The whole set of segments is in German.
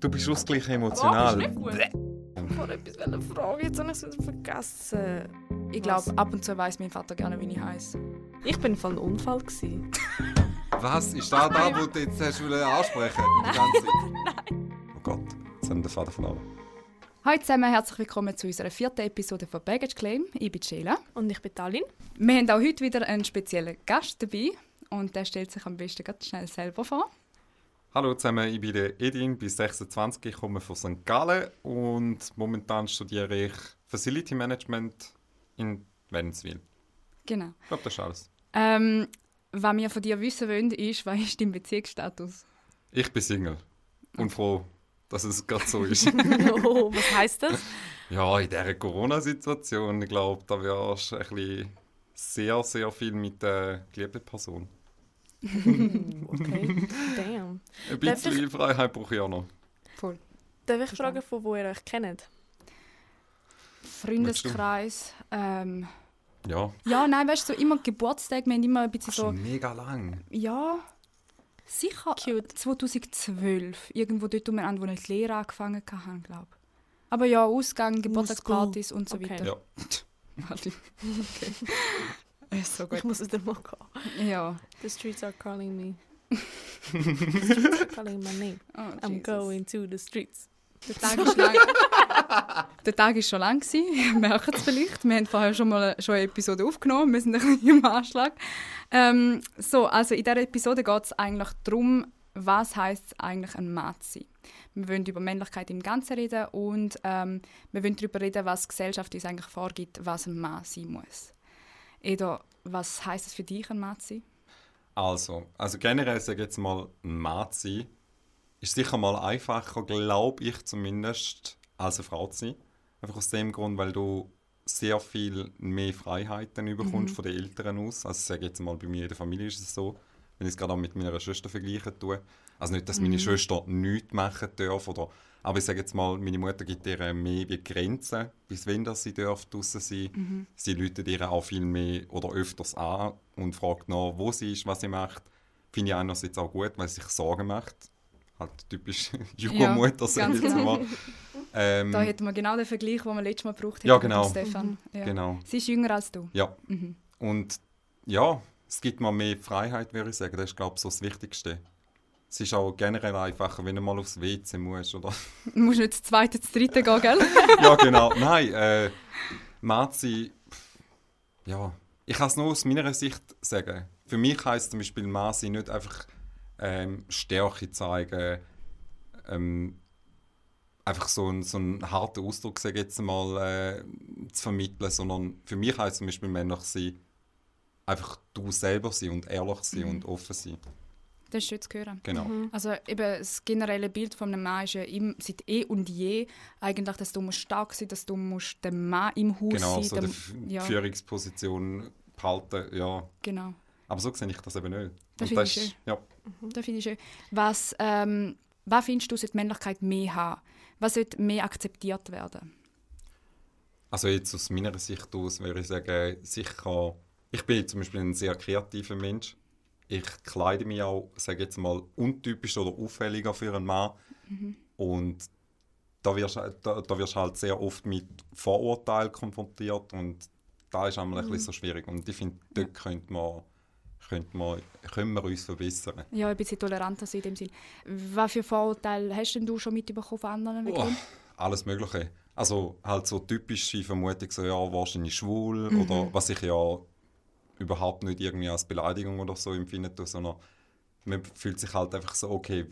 Du bist ausgleich emotional. Oh. Ich wollte etwas fragen, jetzt habe ich es vergessen. Ich glaube, ab und zu weiß mein Vater gerne, wie ich heiße. Ich bin von einem Unfall. Gewesen. Was? Ist da da, wo du jetzt hast ansprechen Die ganze Zeit? Oh Gott, jetzt haben wir den Vater verloren. Hallo zusammen, herzlich willkommen zu unserer vierten Episode von Baggage Claim. Ich bin Sheila. Und ich bin Talin. Wir haben auch heute wieder einen speziellen Gast dabei und der stellt sich am besten ganz schnell selber vor. Hallo zusammen, ich bin der Edin, bin 26, ich komme von St. Gallen und momentan studiere ich Facility Management in Wädenswil. Genau. Ich glaube, das ist alles. Ähm, was wir von dir wissen wollen, ist, was ist dein Beziehungsstatus? Ich bin Single und froh, dass es gerade so ist. oh, was heisst das? ja, in dieser Corona-Situation, ich glaube, da wirst du ein bisschen sehr, sehr viel mit der geliebten Person. Okay, damn. Ein bisschen Freiheit brauche ich auch noch. Voll. Darf ich fragen, von wo ihr euch kennt? Freundeskreis. Ähm, Ja, ja, nein, weißt du, so immer Geburtstag, wir haben immer ein bisschen so. schon mega lang. Ja, sicher Cute. 2012. Irgendwo dort um an, wo ich die Lehre angefangen habe, glaube ich. Aber ja, Ausgang, Geburtstagspartys und so Okay. weiter. Ja. Warte. okay. Ist so Ich gut. muss wieder mal gehen. Ja. The streets are calling me. the streets are calling my name. Oh, I'm Jesus. going to the streets. Der Tag ist lang. Der Tag ist schon lang gewesen. Ihr merkt es vielleicht. Wir haben vorher schon mal schon eine Episode aufgenommen. Wir sind ein bisschen im Anschlag. Ähm, so, also in dieser Episode geht es eigentlich darum, was heißt es eigentlich ein Mann zu sein. Wir wollen über Männlichkeit im Ganzen reden und ähm, wir wollen darüber reden, was die Gesellschaft uns eigentlich vorgibt, was ein Mann sein muss. Eda, was heißt es für dich, ein sein? Also, also generell sage ich jetzt mal, ein sein, ist sicher mal einfacher, glaube ich zumindest, als eine Frau zu sein. Einfach aus dem Grund, weil du sehr viel mehr Freiheiten bekommst von den Eltern aus. Also ich sage jetzt mal, bei mir in der Familie ist es so, wenn ich es gerade auch mit meiner Schwester vergleichen tue. Also nicht, dass meine Schwester nichts machen darf, oder, aber ich sage jetzt mal, meine Mutter gibt ihr mehr wie Grenzen, bis wenn das sie darf draussen sein. Sie läutet ihr auch viel mehr oder öfters an und fragt nach, wo sie ist, was sie macht. Finde ich einerseits auch gut, weil sie sich Sorgen macht. Halt typisch Jugendmutter, sage ich jetzt genau. mal. Ähm, Da hätten wir genau den Vergleich, den wir letztes Mal gebraucht haben Ja, mit genau. Stefan. Ja. Genau. Sie ist jünger als du. Ja. Mhm. Und ja, es gibt mir mehr Freiheit, würde ich sagen. Das ist, glaube ich, so das Wichtigste. Es ist auch generell einfacher, wenn du mal aufs WC musst. Oder? Du musst nicht das zweite, das dritte gehen, gell? ja, genau. Nein, äh, Mazi, ja, ich kann es nur aus meiner Sicht sagen. Für mich heisst zum Beispiel Mazi nicht einfach ähm, Stärke zeigen, ähm, einfach so einen, so einen harten Ausdruck, sage jetzt mal, äh, zu vermitteln, sondern für mich heisst zum Beispiel männlich sein, einfach du selber sein und ehrlich sein und offen sein. Das ist schön zu hören. Genau. Also eben das generelle Bild von einem Mann ist ja im, seit eh und je eigentlich, dass du musst stark sein dass du musst der Mann im Haus Genau, sein so der- die ja, Führungsposition behalten, ja. genau. Aber so sehe ich das eben nicht. Das finde ich schön. Ja. Das finde ich schön. Was, ähm, was findest du, sollte die Männlichkeit mehr haben? Was sollte mehr akzeptiert werden? Also jetzt aus meiner Sicht aus würde ich sagen, sicher, ich bin zum Beispiel ein sehr kreativer Mensch. Ich kleide mich auch, sage jetzt mal, untypisch oder auffälliger für einen Mann. Und da wirst, du- da, da wirst halt sehr oft mit Vorurteilen konfrontiert und da ist einmal ein bisschen so schwierig. Und ich finde, dort könnte man, könnte man, können wir uns verbessern. Ja, ein bisschen toleranter sein in dem Sinn. Was für Vorurteile hast denn du schon mitbekommen von anderen? Oh, alles Mögliche. Also halt so typische Vermutung, so ja, wahrscheinlich schwul Mhm. oder was ich ja überhaupt nicht irgendwie als Beleidigung oder so empfinde, sondern man fühlt sich halt einfach so, okay,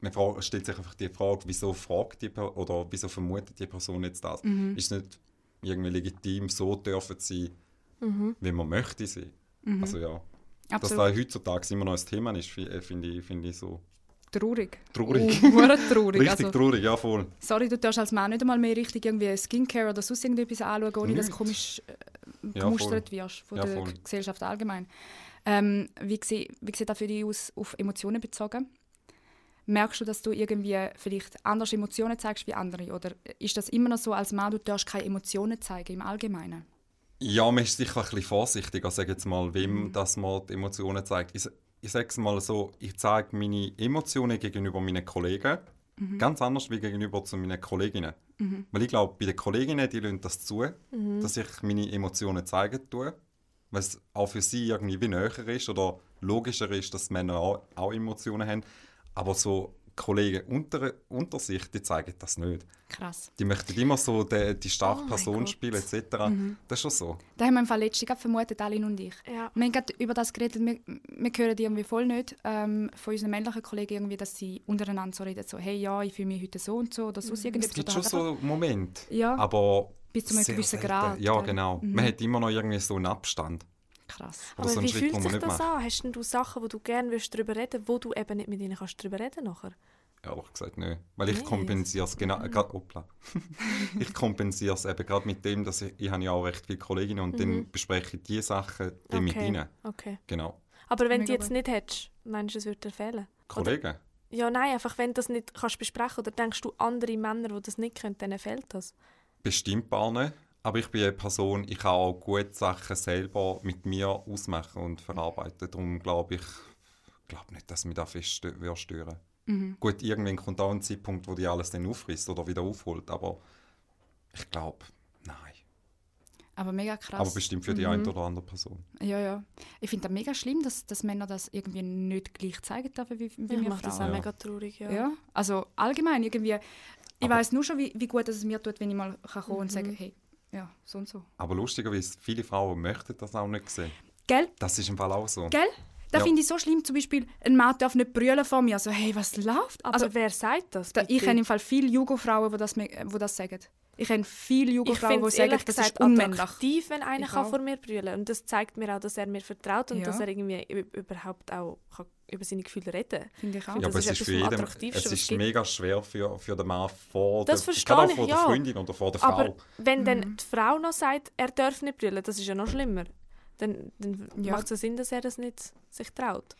man stellt sich einfach die Frage, wieso fragt die Per- oder wieso vermutet die Person jetzt das? Mhm. Ist es nicht irgendwie legitim, so dürfen sie sein, wie man möchte sein? Also ja, dass Absolut. das heutzutage immer noch ein Thema ist, äh, finde ich, finde ich so Traurig. traurig. Oh, traurig. Richtig also, traurig, ja voll. sorry, du darfst als Mann nicht einmal mehr richtig irgendwie Skincare oder sonst irgendetwas anschauen, ohne dass du Nichts. komisch äh, Ja, gemustert wirst von Ja, der voll. Gesellschaft allgemein. Ähm, wie, sie, wie sieht das für dich aus, auf Emotionen bezogen? Merkst du, dass du irgendwie vielleicht anders Emotionen zeigst wie andere? Oder ist das immer noch so, als Mann, du darfst keine Emotionen zeigen im Allgemeinen? Ja, man ist sicher ein bisschen vorsichtiger, sage jetzt mal, wem das mal die Emotionen zeigt. Ich, ich sage es mal so, ich zeige meine Emotionen gegenüber meinen Kollegen, Ganz anders wie gegenüber zu meinen Kolleginnen. Mhm. Weil ich glaube, bei den Kolleginnen, die lassen das zu, Mhm. dass ich meine Emotionen zeigen tue. Weil es auch für sie irgendwie wie näher ist oder logischer ist, dass Männer auch, auch Emotionen haben. Aber so Kollegen unter, unter sich, die zeigen das nicht. Krass. Die möchten immer so die, die starke Oh Person spielen, etc. Mhm. Das ist schon so. Da haben wir im Fall letztens gerade vermutet, Aline und ich. Ja. Wir haben gerade über das geredet, wir, wir hören irgendwie voll nicht ähm, von unseren männlichen Kollegen, irgendwie, dass sie untereinander so reden, so «Hey, ja, ich fühle mich heute so und so» oder sonst Es irgendetwas. gibt schon so Momente. Ja. Aber Bis zu einem gewissen selten. Grad, Ja, genau. Mhm. Man hat immer noch irgendwie so einen Abstand. Krass. Oder Aber so wie Schritt, fühlt sich das macht. an? Hast denn du Sachen, wo du gerne würdest darüber reden wo du eben nicht mit ihnen kannst darüber reden nachher? Ehrlich gesagt nicht. Weil ich kompensiere es genau, äh, grad, ich kompensiere es eben gerade mit dem, dass ich, ich habe ja auch recht viele Kolleginnen und dann Mhm. bespreche ich die Sachen dann mit Okay. ihnen. Okay. Genau. Aber wenn du Mega jetzt nicht hättest, meinst du, es würde dir fehlen? Kollegen? Ja, nein, einfach wenn du das nicht kannst besprechen oder denkst du andere Männer, die das nicht können, denen fehlt das. Bestimmt nicht. Aber ich bin eine Person, ich kann auch gut Sachen selber mit mir ausmachen und verarbeiten. Darum glaube ich, glaube nicht, dass mich das fest stören Mhm. Gut, irgendwann kommt auch ein Zeitpunkt, wo die alles dann auffrisst oder wieder aufholt. Aber ich glaube, nein. Aber mega krass. Aber bestimmt für die Mhm. eine oder andere Person. Ja, ja. Ich finde das mega schlimm, dass, dass Männer das irgendwie nicht gleich zeigen dürfen wie, wie Ich wir mache das auch. Ja. mega traurig, ja. Ja. also allgemein irgendwie. Ich weiß nur schon, wie, wie gut es mir tut, wenn ich mal kann kommen und Mhm. sagen, hey, ja, so und so. Aber lustigerweise, viele Frauen möchten das auch nicht sehen. Gell? Das ist im Fall auch so. Gell? Das Ja. finde ich so schlimm. Zum Beispiel, ein Mann darf nicht brüllen vor mir. Also, hey, was läuft? Aber Also, wer sagt das? da, ich kenne im Fall viele Jugendfrauen, die das, mir- die das sagen. Ich kenne viele Jugendfrauen, die sagen, das gesagt ist unmännlich. attraktiv, wenn einer Ich kann vor mir brüllen Und das zeigt mir auch, dass er mir vertraut und Ja. dass er irgendwie überhaupt auch kann über seine Gefühle reden. Finde ich auch. Ja, aber es ist für jeden, es ist mega schwer für, für den Mann vor Das der, auch ich, vor der ja. Freundin oder vor der Frau. Aber wenn Mhm. dann die Frau noch sagt, er darf nicht brüllen, das ist ja noch schlimmer. Dann, dann Ja. macht es Sinn, dass er das nicht sich traut.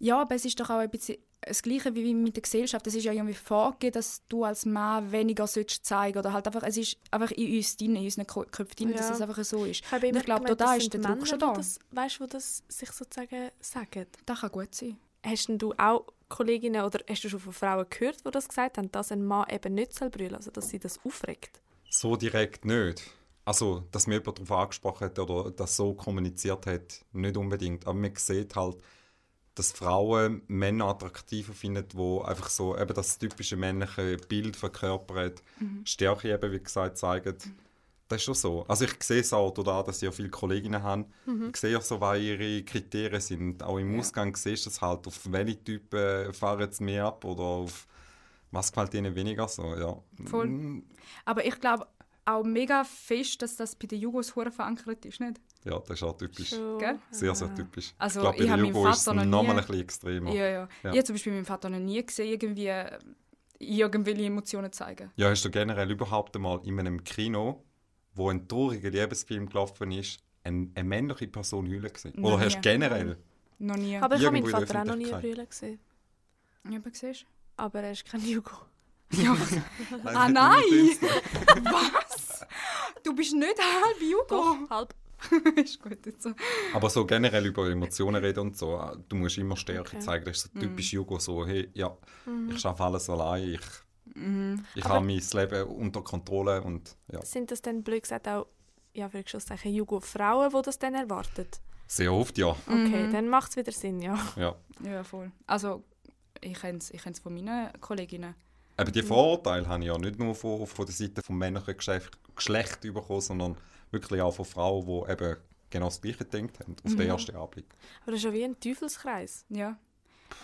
Ja, aber es ist doch auch ein bisschen das Gleiche wie mit der Gesellschaft. Es ist ja irgendwie vorgegeben, dass du als Mann weniger sollst zeigen oder halt einfach, es ist einfach in uns drin, in unseren Köpfen drin, dass Ja. es einfach so ist. Ich habe immer ich glaube, gemeint, da ist der Druck Männer, schon die da. Das, weißt du, die das sich sozusagen sagen? Das kann gut sein. Hast denn du auch Kolleginnen oder hast du schon von Frauen gehört, die das gesagt haben, dass ein Mann eben nicht soll brüllen also dass sie das aufregt? So direkt nicht. Also, dass mir jemand darauf angesprochen hat oder das so kommuniziert hat, nicht unbedingt. Aber man sieht halt, dass Frauen Männer attraktiver finden, die einfach so eben das typische männliche Bild verkörpern, Stärke eben, wie gesagt, zeigen. Das ist schon so. Also ich sehe es auch da, dass ich ja viele Kolleginnen habe. Ich sehe auch so, was ihre Kriterien sind. Auch im Ja. Ausgang siehst du es halt, auf welche Typen fahren sie mehr ab oder auf was gefällt ihnen weniger so. Ja. Voll. Mm, Aber ich glaube auch mega fest, dass das bei den Jugos verankert ist, nicht? Ja, das ist auch typisch. Schon. Gell? Sehr, sehr Ah. typisch. Also, ich glaube, bei Jugo ist es Vater noch noch mal nie- ein bisschen extremer. Ja, Ja. ja. Ja. Ich habe zum Beispiel meinen Vater noch nie gesehen, irgendwie äh, irgendwelche Emotionen zeigen. hast du generell überhaupt einmal in einem Kino, wo ein trauriger Liebesfilm gelaufen ist, eine, eine männliche Person heulen gesehen? Noch Oder hast du generell? Noch nie. Aber ich habe meinen Vater auch noch nie brüllen gesehen. Ja, aber siehst Aber er ist kein Jugo. du? Ja. Ah, nein! Was? Du bist nicht halb Jugo. halb. ist gut jetzt so. Aber so generell über Emotionen reden und so, äh, du musst immer Stärke Okay. zeigen. Das ist so Mhm. typisch Jugo, so, hey, ja, ich schaffe alles allein, ich, Mhm. ich habe mein Leben unter Kontrolle und ja. Sind das dann blöd gesagt auch, ja, würde ich schon sagen, Jugo-Frauen, die das dann erwarten? Sehr oft, ja. Okay, Mhm. dann macht es wieder Sinn, ja. ja. Ja, voll. Also, ich kenne es ich kenn's von meinen Kolleginnen. Aber die Vorurteile habe ich ja nicht nur von, von der Seite des männlichen Geschlecht, Geschlecht bekommen, sondern wirklich auch von Frauen, die eben genau das Gleiche gedacht haben, auf den Mhm. ersten Anblick. Aber das ist ja wie ein Teufelskreis. Ja.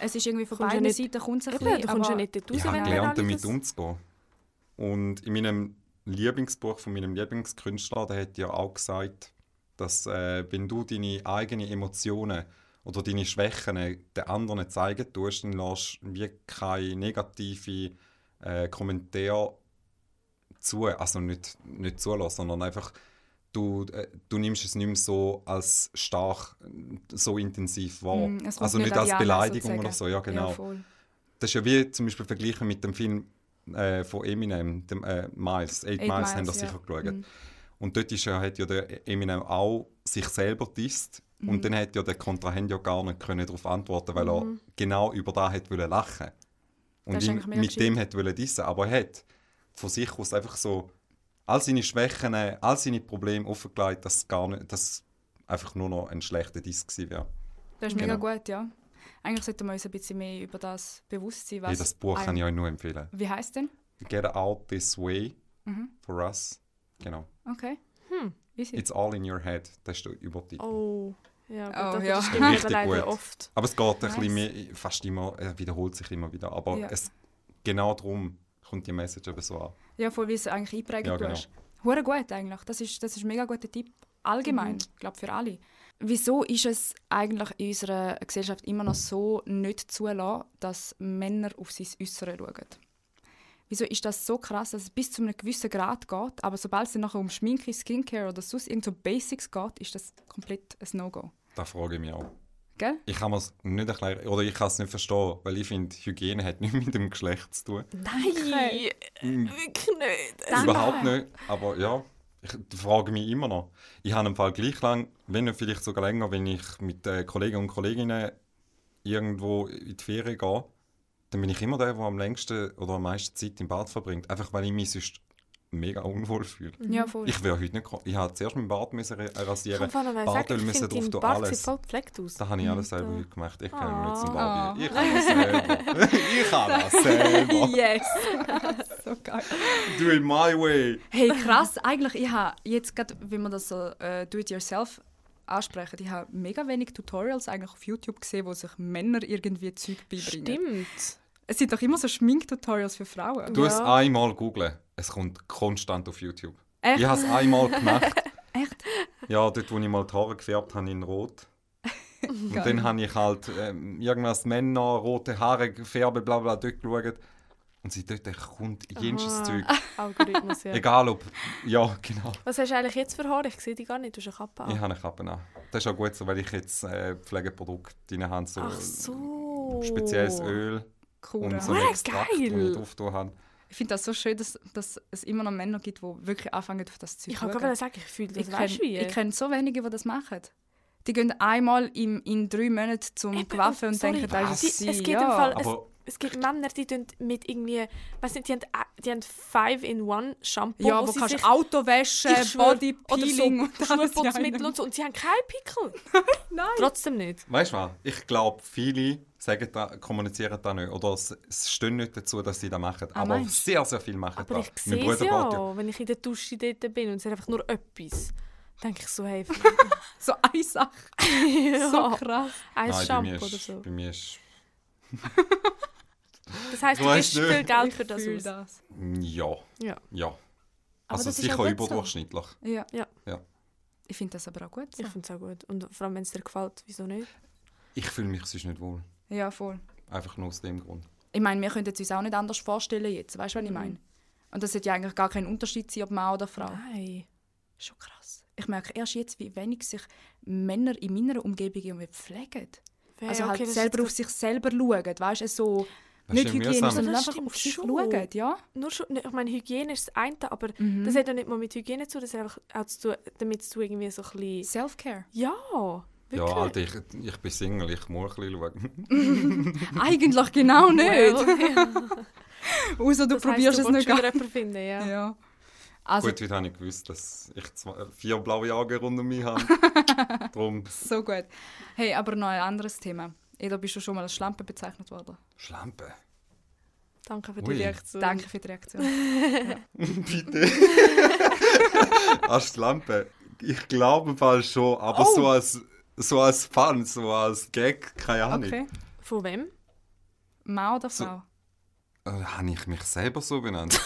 Es ist irgendwie von Kommst beiden nicht- Seiten kommt es ein Eben, bisschen, du kommst ja aber- nicht raus, Ich habe gelernt, damit umzugehen. Und in meinem Lieblingsbuch von meinem Lieblingskünstler, der hat ja auch gesagt, dass äh, wenn du deine eigenen Emotionen oder deine Schwächen den anderen zeigen tust, dann lässt du wie keine negative äh, Kommentare zu, also nicht, nicht zulassen, sondern einfach du, äh, du nimmst es nicht mehr so als stark, so intensiv wahr. Mm, also nicht als Beleidigung sozusagen. oder so, ja genau. Ja. Das ist ja wie zum Beispiel vergleichen mit dem Film äh, von Eminem, dem äh, Miles. Eight, Eight Miles, haben das ja. sicher geschaut. Mhm. Und dort ist ja, hat ja der Eminem auch sich selber disst. Mhm. Und dann hat ja der Kontrahent ja gar nicht können darauf antworten, weil er Mhm. genau über das hat wollen lachen. Und ihn mega mit gescheit. dem hat wollen dissen. Aber er hat von sich aus einfach so all seine Schwächen, all seine Probleme offengelegt, dass gar nicht, dass es einfach nur noch ein schlechter Diss gewesen wäre. Das ist mega Genau. gut, ja. Eigentlich sollten wir uns ein bisschen mehr über das bewusst sein. Was Hey, das Buch kann ich euch nur empfehlen. Wie heißt denn? Get Out This Way Mhm. for Us. Genau. Okay. Hm. Easy. It's all in your head. Das ist der Übertitel. Oh. Ja, gut, Oh, das, ja. stimmt Richtig leider gut. oft. Aber es geht ein Nice. bisschen mehr, fast immer, er wiederholt sich immer wieder. Aber Ja. es, genau darum kommt die Message eben so an. Ja, voll wie es eigentlich einprägt Ja, genau. hast. Hure gut eigentlich. Das ist, das ist ein mega guter Tipp. Allgemein, ich glaube für alle. Wieso ist es eigentlich in unserer Gesellschaft immer noch so nicht zulassen, dass Männer auf sein Äußere schauen? Wieso ist das so krass, dass es bis zu einem gewissen Grad geht, aber sobald es dann nachher um Schminke, Skincare oder sonst irgend so Basics geht, ist das komplett ein No-Go. Das frage ich mich auch. Gell? Ich kann es nicht erklären, oder ich kann es nicht verstehen, weil ich finde, Hygiene hat nichts mit dem Geschlecht zu tun. Nein, Mm, wirklich nicht. Danke. Überhaupt nicht. Aber ja, ich frage mich immer noch. Ich habe im Fall gleich lang, wenn nicht vielleicht sogar länger, wenn ich mit äh, Kollegen und Kolleginnen irgendwo in die Ferien gehe, dann bin ich immer der, der am längsten oder am meisten Zeit im Bad verbringt. Einfach weil ich mich sonst mega unwohl fühle. Ja, voll. Ich wäre heute nicht Ich habe zuerst meinen Bart müssen rasieren. Bartöl müssen drauf tun, Bart alles. sieht voll gepflegt aus. Das habe ich alles selber heute gemacht. Ich kann mich nicht zum Ah. Barbie. Ich kann das selber. ich kann das selber. yes! so geil. Do it my way. Hey, krass. Eigentlich, ich habe jetzt gerade, wenn man das so äh, do-it-yourself ansprechen, ich habe mega wenig Tutorials eigentlich auf YouTube gesehen, wo sich Männer irgendwie Zeug beibringen. Stimmt. Es sind doch immer so Schminktutorials für Frauen. Du es Ja. einmal googlen. Es kommt konstant auf YouTube. Echt? Ich habe es einmal gemacht. Echt? Ja, dort, wo ich mal die Haare gefärbt habe in Rot. Und dann habe ich halt ähm, irgendwas Männer, rote Haare gefärbt, bla bla, dort geschaut. Und seitdem kommt jenes. Zeug. Algorithmus, ja. Egal ob. Ja, genau. Was hast du eigentlich jetzt für Haare? Ich sehe die gar nicht, du hast eine Kappe Ich an. habe eine Kappe an. Das ist auch gut so, weil ich jetzt äh, Pflegeprodukte drin habe. So Ach so. spezielles Öl Cool. und so Ah, ein Extrakt, geil. ich drauf tun habe. Ich finde das so schön, dass, dass es immer noch Männer gibt, die wirklich anfangen, auf das Zeug Ich zu kann gerade sagen, ich fühle das. Ich weißt wie? kenne kenn so wenige, die das machen. Die gehen einmal im, in drei Monaten zum Eben, Gewaffen und sorry, denken, das was? ist sie. es gibt ja. im Fall- es- Aber Es gibt Männer, die tun mit irgendwie, weiß nicht, die haben, äh, die haben 5-in-1-Shampoo, ja, wo wo sie kannst sich- Auto waschen, Ich schwör, Body oder so und einem. und so. Und sie haben keinen Pickel. Nein. Trotzdem nicht. Weißt du was? Ich glaube, viele sagen da, kommunizieren da nicht. Oder es, es stehen nicht dazu, dass sie das machen. Ah, aber meinst sehr, sehr viel machen Aber das. ich Mein sehe es Bruder ja, ja. wenn ich in der Dusche dort bin und es ist einfach nur etwas. denke ich so, hey, So eine Sache. ja, So krass. ein Nein, Shampoo oder so. bei mir ist. Das heisst, Du gibst nicht. viel Geld Ich für das aus. das. Ja. Ja. Ja. Aber Also das ist sicher auch gut so. überdurchschnittlich. Ja. Ja. Ja. Ich finde das aber auch gut so. Ich finde es auch gut. Und vor allem, wenn es dir gefällt, wieso nicht? Ich fühle mich sonst nicht wohl. Ja, voll. Einfach nur aus dem Grund. Ich meine, wir könnten es uns auch nicht anders vorstellen jetzt. Weißt du, was ich Mhm. meine? Und das sollte ja eigentlich gar kein Unterschied sein, ob Mann oder Frau. Nein. Schon krass. Ich merke erst jetzt, wie wenig sich Männer in meiner Umgebung irgendwie pflegen. Ja, Also halt okay, selber auf sich selber schauen. Weißt du, so Das nicht hygienisch, sondern einfach auf sich schon. schauen. Ja? nur schon, ich meine, Hygiene ist das eine, aber Mhm. das hat ja nicht mal mit Hygiene zu tun, das hat einfach auch zu tun, damit du irgendwie so ein bisschen... Self-Care. Ja, Ja, wirklich. Alter, ich, ich bin Single, ich muss ein bisschen schauen. Eigentlich genau nicht. Ja. Außer du Das probierst du es nicht. jemanden finden, ja. Ja. Also Gut, heute habe ich gewusst, dass ich zwei, vier blaue Augen rund um mich habe. Darum so gut. Hey, aber noch ein anderes Thema. Eda, bist du schon mal als Schlampe bezeichnet worden? Schlampe. Danke für die Ui. Reaktion. Danke für die Reaktion. Bitte. Als Lampe. Ich glaube im Fall schon, aber Oh. so als so als Fun, so als Gag, keine Ahnung. Okay. Von wem? Mann oder So- Frau? Äh, Habe ich mich selber so benannt?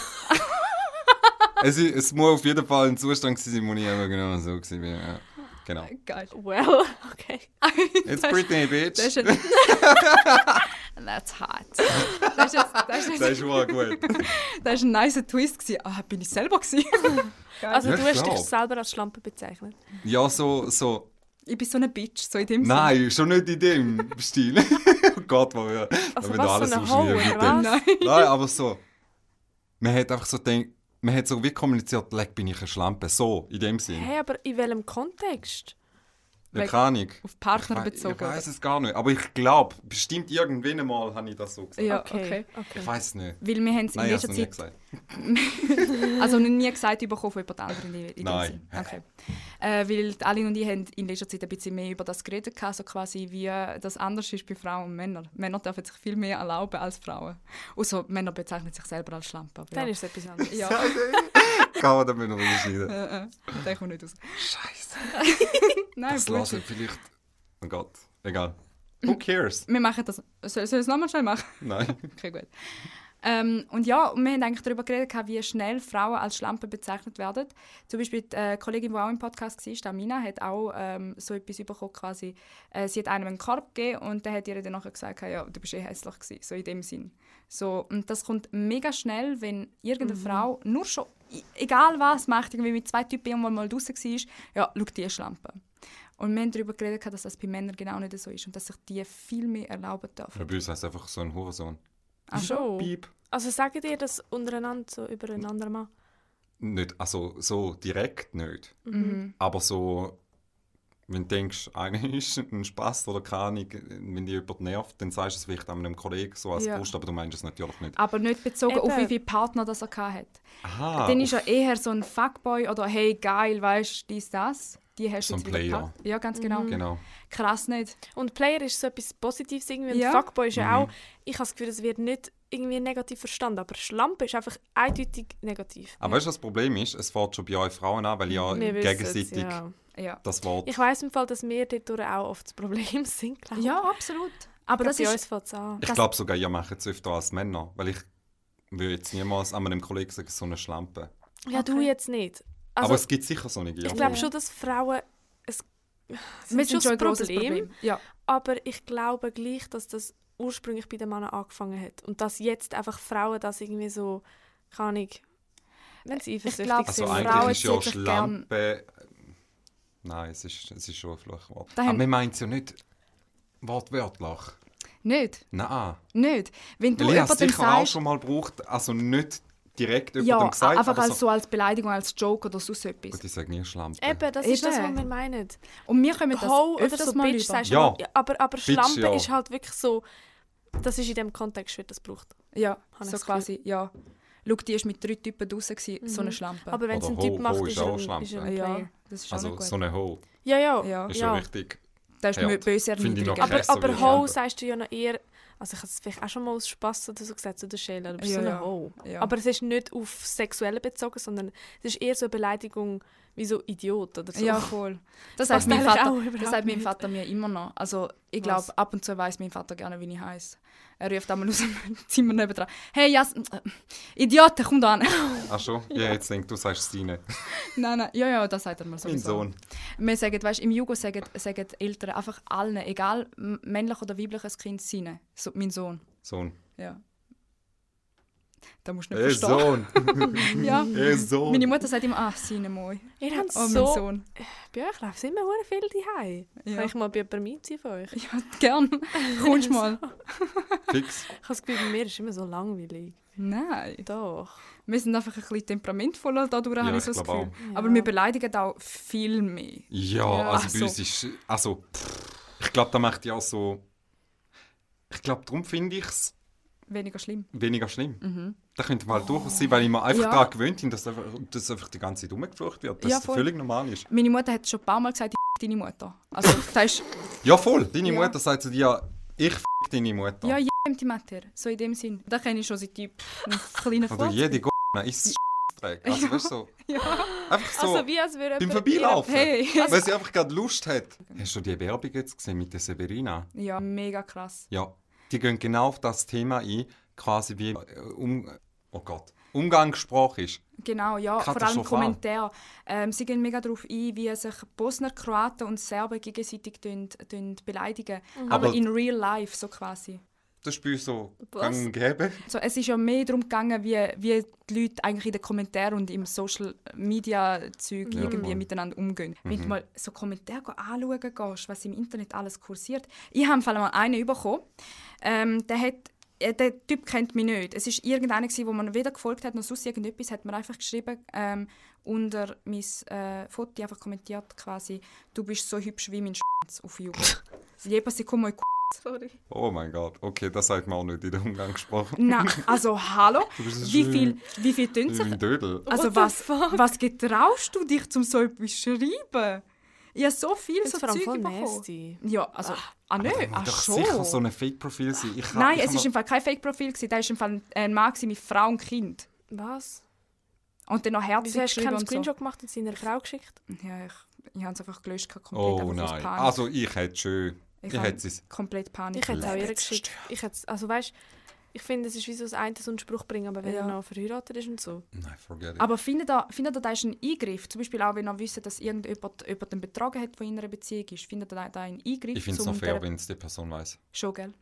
es, es muss auf jeden Fall ein Zustand sein, wo ich immer genau so war. Ja. Genau. Geil. Well, okay. It's Das- Britney, bitch. Das ist ein That's hot. Das ist, jetzt, das ist, Das ist schon gut. das ist ein nicer Twist. Gewesen. Ah, bin ich selber gewesen? Also Ja, du hast klar. dich selber als Schlampe bezeichnet. Ja, so, so. Ich bin so eine Bitch, so in dem Nein, schon nicht in dem Stil. oh Gott, wo wir, Also wenn was, du alles so Hoe, mit dem. Nein. Nein, aber so. Man hat einfach so gedacht, man hat so wie kommuniziert, leck bin ich eine Schlampe. So, in dem Sinn. Hey, aber in welchem Kontext? Ja, keine Ahnung. Auf Partner ich wei- bezogen. Ich weiß es gar nicht. Aber ich glaube, bestimmt irgendwann einmal habe ich das so gesagt. Ja, okay. Ich weiß es nicht. Weil wir haben es in Nein, ich habe letzter es noch Zeit nie gesagt. Also noch nie gesagt bekommen von jemand anderem in, in dem Nein. Okay. Äh, weil die Aline und ich haben in letzter Zeit ein bisschen mehr über das geredet, gehabt, so quasi wie das anders ist bei Frauen und Männern. Männer dürfen sich viel mehr erlauben als Frauen. Außer Männer bezeichnen sich selber als Schlampe. Dann ja. ist es etwas anderes. Ja, Kann man damit noch rausschneiden? äh, äh, der kommt nicht raus. Scheiße. Nein, Das lassen vielleicht. Oh Gott. Egal. Who cares? Wir machen das. Soll, soll ich es nochmal schnell machen? Nein. Okay, gut. Ähm, und ja, und wir haben eigentlich darüber geredet, wie schnell Frauen als Schlampe bezeichnet werden. Zum Beispiel die äh, Kollegin, die auch im Podcast war, Stamina, hat auch ähm, so etwas bekommen, quasi. Äh, sie hat einem einen Korb gegeben und der hat ihr dann nachher gesagt, ja, du bist eh hässlich gewesen, so in dem Sinn. So, und das kommt mega schnell, wenn irgendeine Frau nur schon, egal was macht, irgendwie mit zwei Typen irgendwann mal draußen war, ja, schau, die Schlampe. Und wir haben darüber geredet, dass das bei Männern genau nicht so ist und dass sich die viel mehr erlauben dürfen. Ja, Bei uns heißt es einfach so ein Hurensohn. Ach Schon. Piep. Also sagen dir das untereinander so über einen anderen Mann? Nicht, also so direkt nicht. Mhm. Aber so, wenn du denkst, eigentlich ist ein Spaß oder keine Ahnung, wenn dich jemand nervt, dann sagst du es vielleicht einem Kollegen so als Ja. Brust, aber du meinst es natürlich nicht. Aber nicht bezogen auf Eben. wie viele Partner das er hatte. Aha. Dann ist er eher so ein Fuckboy oder hey, geil, weißt du, dies, das. Die hast du So ein jetzt Player. gepackt. Ja, ganz genau. Genau. Krass nicht. Und Player ist so etwas Positives irgendwie. Und Ja. Fuckboy ist ja Mhm. auch, ich habe das Gefühl, es wird nicht irgendwie negativ verstanden, aber Schlampe ist einfach eindeutig negativ. Aber weißt du, was das Problem ist? Es fährt schon bei euch Frauen an, weil ja Wir gegenseitig Ja. Ja, das Wort. Ich weiss im Fall, dass wir dort auch oft das Problem sind, glaube ich. ja absolut. Aber das bei ist... uns fängt es an. Ich glaube sogar, ihr macht es öfter als Männer, weil ich würde jetzt niemals an einem Kollegen sagen, so eine Schlampe. Ja, du Okay. jetzt nicht. Aber Also, es gibt sicher so eine. ich glaube schon, dass Frauen... Es, wir sind schon ein Problem, Problem. Ja. aber ich glaube gleich, dass das ursprünglich bei den Männern angefangen hat. Und dass jetzt einfach Frauen das irgendwie so, keine Ahnung, wenn sie eifersüchtig glaub, Also sind. eigentlich Frauen ist ja Schlampe. Nein, es ist, es ist schon ein Fluchwort. Aber man meint es ja nicht wortwörtlich. Nicht. Nein. Nicht. Wenn du Weil ich es sicher auch sagst... schon mal gebraucht, also nicht direkt Ja, jemandem gesagt, einfach aber als, so... als Beleidigung, als Joke oder sonst etwas. Gut, ich sage nie Schlampe. Eben, das ist das, was Eben. wir meinen. Und wir kommen das öfters so mal Bitch über. sagst Ja. mal. Ja, aber, aber Schlampe ja. ist halt wirklich so, das ist in dem Kontext, wird das gebraucht. Ja, so quasi, ja. Schau, die war mit drei Typen draußen, gewesen, so eine Mhm. Schlampe. Aber wenn es ein Typ Ho- macht, Ho ist ist auch ein, Schlampe. ist ein ja, Player. das ist Also so eine Ho Ja, ja. Ja. ist ja. schon richtig. das ist Ja. ja. böse krass. Aber, wie aber Ho sagst du ja noch eher, also ich habe es vielleicht auch schon mal aus Spass oder so gesagt zu der Sheila, du bist Ja, so eine ja. Ho. Ja. Aber es ist nicht auf Sexuelle bezogen, sondern es ist eher so eine Beleidigung wie so Idiot oder so. Ja, voll. Das sagt, mein Vater, das sagt mein. Vater mir immer noch. Also ich glaube, ab und zu weiß mein Vater gerne, wie ich heiße. Er ruft einmal aus dem Zimmer nebenan. Hey, Jas äh, Idioten, komm da an. Ach schon? Ja, jetzt denk du sagst Sine. nein, nein, ja, ja, das sagt er mir Mein sowieso. Sohn. Wir sagen, weißt, im Jugo sagen, sagen Eltern einfach allen, egal männlich oder weibliches Kind, seine. So, mein Sohn. Sohn. Ja. Da musst du nicht verstehen. Sohn. Ja. Hey Sohn. Meine Mutter sagt immer, ah, seine Moi. Ihr habt Oh, so... Sohn. Bei euch läuft immer hure viel daheim. Ja. Kann ich mal bei jemandem einziehen von euch? Ja, gern. Kommst mal. Fix. Ich habe das Gefühl, bei mir ist es immer so langweilig. Nein. Doch. Wir sind einfach ein bisschen temperamentvoller dadurch, Ja, habe ich so das glaube Gefühl. auch. Aber Ja. wir beleidigen auch viel mehr. Ja, Ja, also bei so. uns ist. Also, pff, ich glaube, da macht ja auch so. Ich glaube, darum finde ich es Weniger schlimm. weniger schlimm. Da könnte mal durchaus sein, weil ich mir einfach Mhm. Ja. daran gewöhnt bin, dass einfach, dass einfach die ganze Zeit umgeflucht wird. Dass Ja, voll. völlig normal ist. Meine Mutter hat schon ein paar Mal gesagt, ich deine Mutter. Also, das ist, Ja, voll. Deine Ja. Mutter sagt zu dir, ich f deine Mutter. ja, jedem die Mutter. So in dem Sinn. Da kenne ich schon seit ich einem kleinen Oder Furz. jede G ist trägt. Also, Ja. weißt du, so. Ja. Einfach so. Also wie als würde beim Vorbeilaufen. Hey. Weil sie einfach gerade Lust hat. Hast du die Werbung jetzt gesehen mit der Severina? Ja, mega krass. Ja. Die gehen genau auf das Thema ein, quasi wie äh, um, oh Gott, Umgangssprache ist. Genau, ja. Vor allem. Kommentare. Ähm, sie gehen mega darauf ein, wie sich Bosner, Kroaten und Serben gegenseitig tun, tun beleidigen. Aber, Aber- in real life, so quasi. Das ist uns so Was? gang und gäbe. So, es ist ja mehr darum gegangen, wie, wie die Leute eigentlich in den Kommentaren und im Social Media Zeug Ja, irgendwie voll. miteinander umgehen. Wenn Mhm. du mal so Kommentare anschauen gehst, was im Internet alles kursiert. Ich habe Fall mal einen bekommen. Ähm, der hat äh, der Typ kennt mich nicht. Es war irgendeiner, gewesen, wo man weder gefolgt hat, noch sonst irgendetwas, hat man einfach geschrieben, ähm, unter mein äh, Foto einfach kommentiert quasi, du bist so hübsch wie mein Schwanz auf. Jemand sie komm mal Sorry. Oh mein Gott, okay, das sagt man auch nicht in der Umgangssprache. Nein, also hallo, wie viel, wie viel tun Wie sich... ein Dödel. Also was, was getraust du dich, um so etwas zu schreiben? Ich habe so viel Das so Zeug bekommen. nasty. Ja, also, ah, nö, Das ach muss doch schon. sicher so ein Fake-Profil sein. Ich kann- Nein, ich es war im Fall kein Fake-Profil, gewesen, da war im Fall ein Mann gewesen mit Frau und Kind. Was? Und dann noch herzlich Wieso hast du geschrieben keinen und so. Screenshot gemacht und seiner Frau geschickt? Ja, ich, ich habe es einfach gelöscht, komplett Oh nein. Also ich hätte schön. Ich, habe hätte es. komplett Panik. Ich hätte es auch ihr geschickt. Ich hätte, also weißt, ich finde, es ist wie so das eine einen Spruch bringen, aber wenn Ja. er noch verheiratet ist und so. Nein, forget it. Aber findet ihr, findet ihr, das ist ein Eingriff? Zum Beispiel auch, wenn ihr wisst, dass irgendjemand jemanden betrogen hat, der in einer Beziehung ist. Findet ihr da da einen Eingriff? ich finde es noch fair, wenn es die Person weiß. Schon, gell?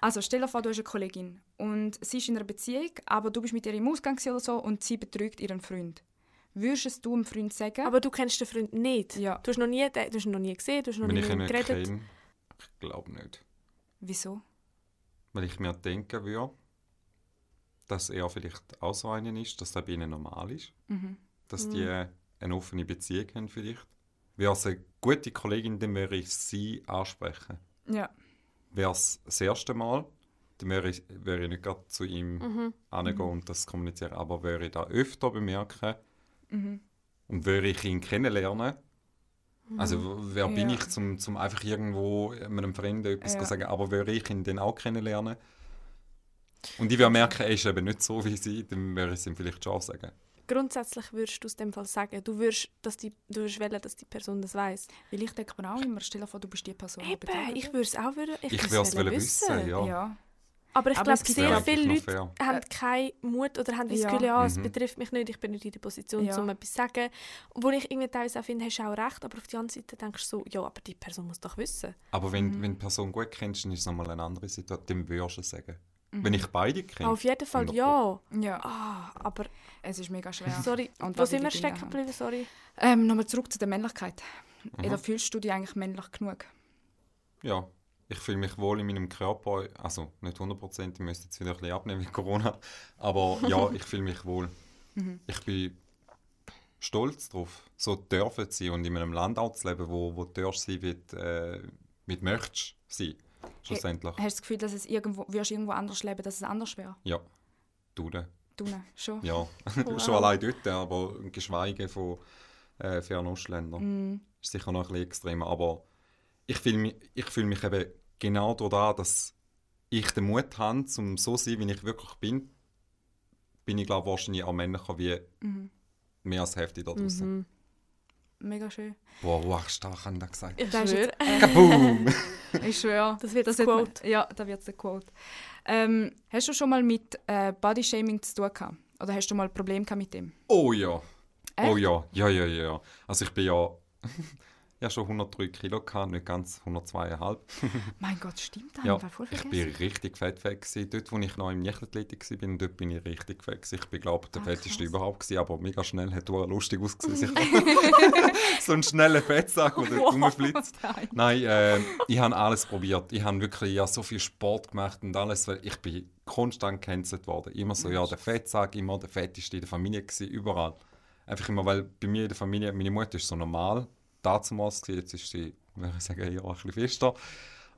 Also stell dir vor, du hast eine Kollegin und sie ist in einer Beziehung, aber du bist mit ihr im Ausgang oder so und sie betrügt ihren Freund. Würdest es du einem Freund sagen? Aber du kennst den Freund nicht. Ja. Du hast, noch nie, du hast ihn noch nie gesehen, du hast noch Wenn nie ich geredet. kenne, ich glaube nicht. Wieso? Weil ich mir denken würde, dass er vielleicht auch so einen ist, dass das bei ihnen normal ist. Mhm. Dass die eine offene Beziehung haben vielleicht. Wäre es eine gute Kollegin, dann würde ich sie ansprechen. Ja. Wäre es das erste Mal, dann würde ich, würde ich nicht gerade zu ihm Mhm. hingehen und das kommunizieren. Aber würde ich da öfter bemerken Mhm. und würde ich ihn kennenlernen, also wer bin Ja. ich, zum, zum einfach irgendwo einem Fremden etwas Ja. zu sagen, aber würde ich ihn dann auch kennenlernen und ich würde merken, er ist eben nicht so wie sie, dann würde ich es ihm vielleicht schon sagen. Grundsätzlich würdest du aus dem Fall sagen, du würdest, dass die, du würdest wollen, dass die Person das weiß. Weil ich denke mir auch immer, stell dir vor, du bist die Person, Eben, ich würde es auch würden, ich, Ich würde es wollen wollen wissen, ja. Ja. Aber ich glaube, sehr ja- viele Leute fair. haben keinen Mut oder haben das Ja. Gefühl, ja, es Mhm. betrifft mich nicht, ich bin nicht in der Position, Ja. um etwas zu sagen. Wo ich irgendwie teilweise auch finde, hast du auch recht, aber auf der anderen Seite denkst du so, ja, aber die Person muss doch wissen. Aber wenn, Mhm. wenn die Person gut kennst, dann ist es nochmal eine andere Situation, dann würdest du es sagen. Mhm. Wenn ich beide kenne. Auf jeden Fall 100 ja. Ja, Ah, aber es ist mega schwer. sorry, Und wo was sind wir stecken geblieben, sorry? Ähm, Nochmal zurück zu der Männlichkeit. Mhm. Oder fühlst du dich eigentlich männlich genug? Ja, ich fühle mich wohl in meinem Körper, also nicht 100%, ich müsste jetzt wieder ein bisschen abnehmen mit Corona, aber ja, ich fühle mich wohl. Mhm. Ich bin stolz darauf, so dürfen zu sein und in einem Land auch zu leben, wo, wo du wie du, äh, du möchtest sein, schlussendlich. Hast du das Gefühl, dass es irgendwo, du irgendwo anders leben, dass es anders wäre? Ja, du ne? Du ne? schon? Ja, Wow. schon allein dort, aber geschweige von äh, Fernostländern. Mm, ist sicher noch ein bisschen extremer, aber ich fühle mich, ich fühle mich eben genau dadurch, dass ich den Mut habe, um so zu sein, wie ich wirklich bin, bin ich glaube wahrscheinlich auch männlicher wie mhm. mehr als die Hälfte da draußen. Mhm. Mega schön. Boah, wow, stark haben die gesagt. Ich Das ist schwöre. Kaboom! Ich schwöre. Das wird das man- Quote. Ja, da wird der Quote. Ähm, hast du schon mal mit äh, Bodyshaming zu tun gehabt? Oder hast du mal ein Problem gehabt mit dem? Oh ja. Oh Echt? ja, ja, ja, ja. Also ich bin ja, ja schon 103 Kilo gehabt, nicht ganz 102,5. Mein Gott, stimmt das? Ja, Ich voll ich vergessen. bin richtig fettfett gewesen. Dort, wo ich noch im Leichtathletik war, dort bin ich richtig fett gewesen. Ich bin, glaube der Ah, fetteste überhaupt gewesen, aber mega schnell, hat auch lustig ausgesehen. so ein schneller Fettsack, der dort rumflitzt. nein. Nein, äh, ich habe alles probiert. Ich habe wirklich ja, so viel Sport gemacht und alles, weil ich bin konstant gecancelt worden. Immer so, ja, der Fettsack, immer der Fetteste in der Familie gewesen, überall. Einfach immer, weil bei mir in der Familie, meine Mutter ist so normal, damals jetzt ist sie, würde ich sagen, ja, ein bisschen fester.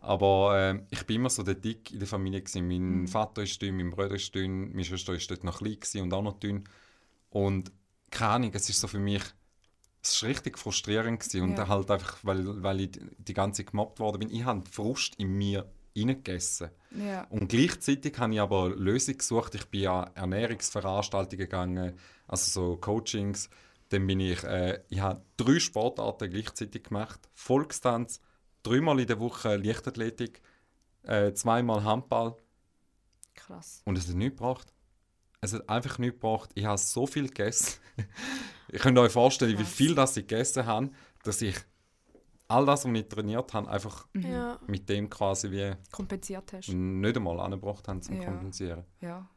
Aber ähm, ich bin immer so der Dick in der Familie gewesen. Mein Vater ist dünn, mein Bruder ist dünn, meine Schwester ist dort noch klein und auch noch dünn. Und keine Ahnung, es ist so für mich, es war richtig frustrierend gewesen. und Ja. halt einfach, weil, weil ich die ganze Zeit gemobbt worden bin, ich habe Frust in mir reingegessen. Ja. Und gleichzeitig habe ich aber eine Lösung gesucht. Ich bin an Ernährungsveranstaltungen gegangen, also so Coachings. Dann bin ich, äh, ich habe drei Sportarten gleichzeitig gemacht. Volkstanz, dreimal in der Woche Leichtathletik, äh, zweimal Handball Krass. und es hat nichts gebracht. Es hat einfach nichts gebracht. Ich habe so viel gegessen. Ihr könnt euch vorstellen, wie Krass. viel das ich gegessen habe, dass ich all das, was ich trainiert habe, einfach Mhm. Ja. mit dem quasi wie Kompensiert hast. nicht einmal angebracht haben, zum Ja. Kompensieren. Ja.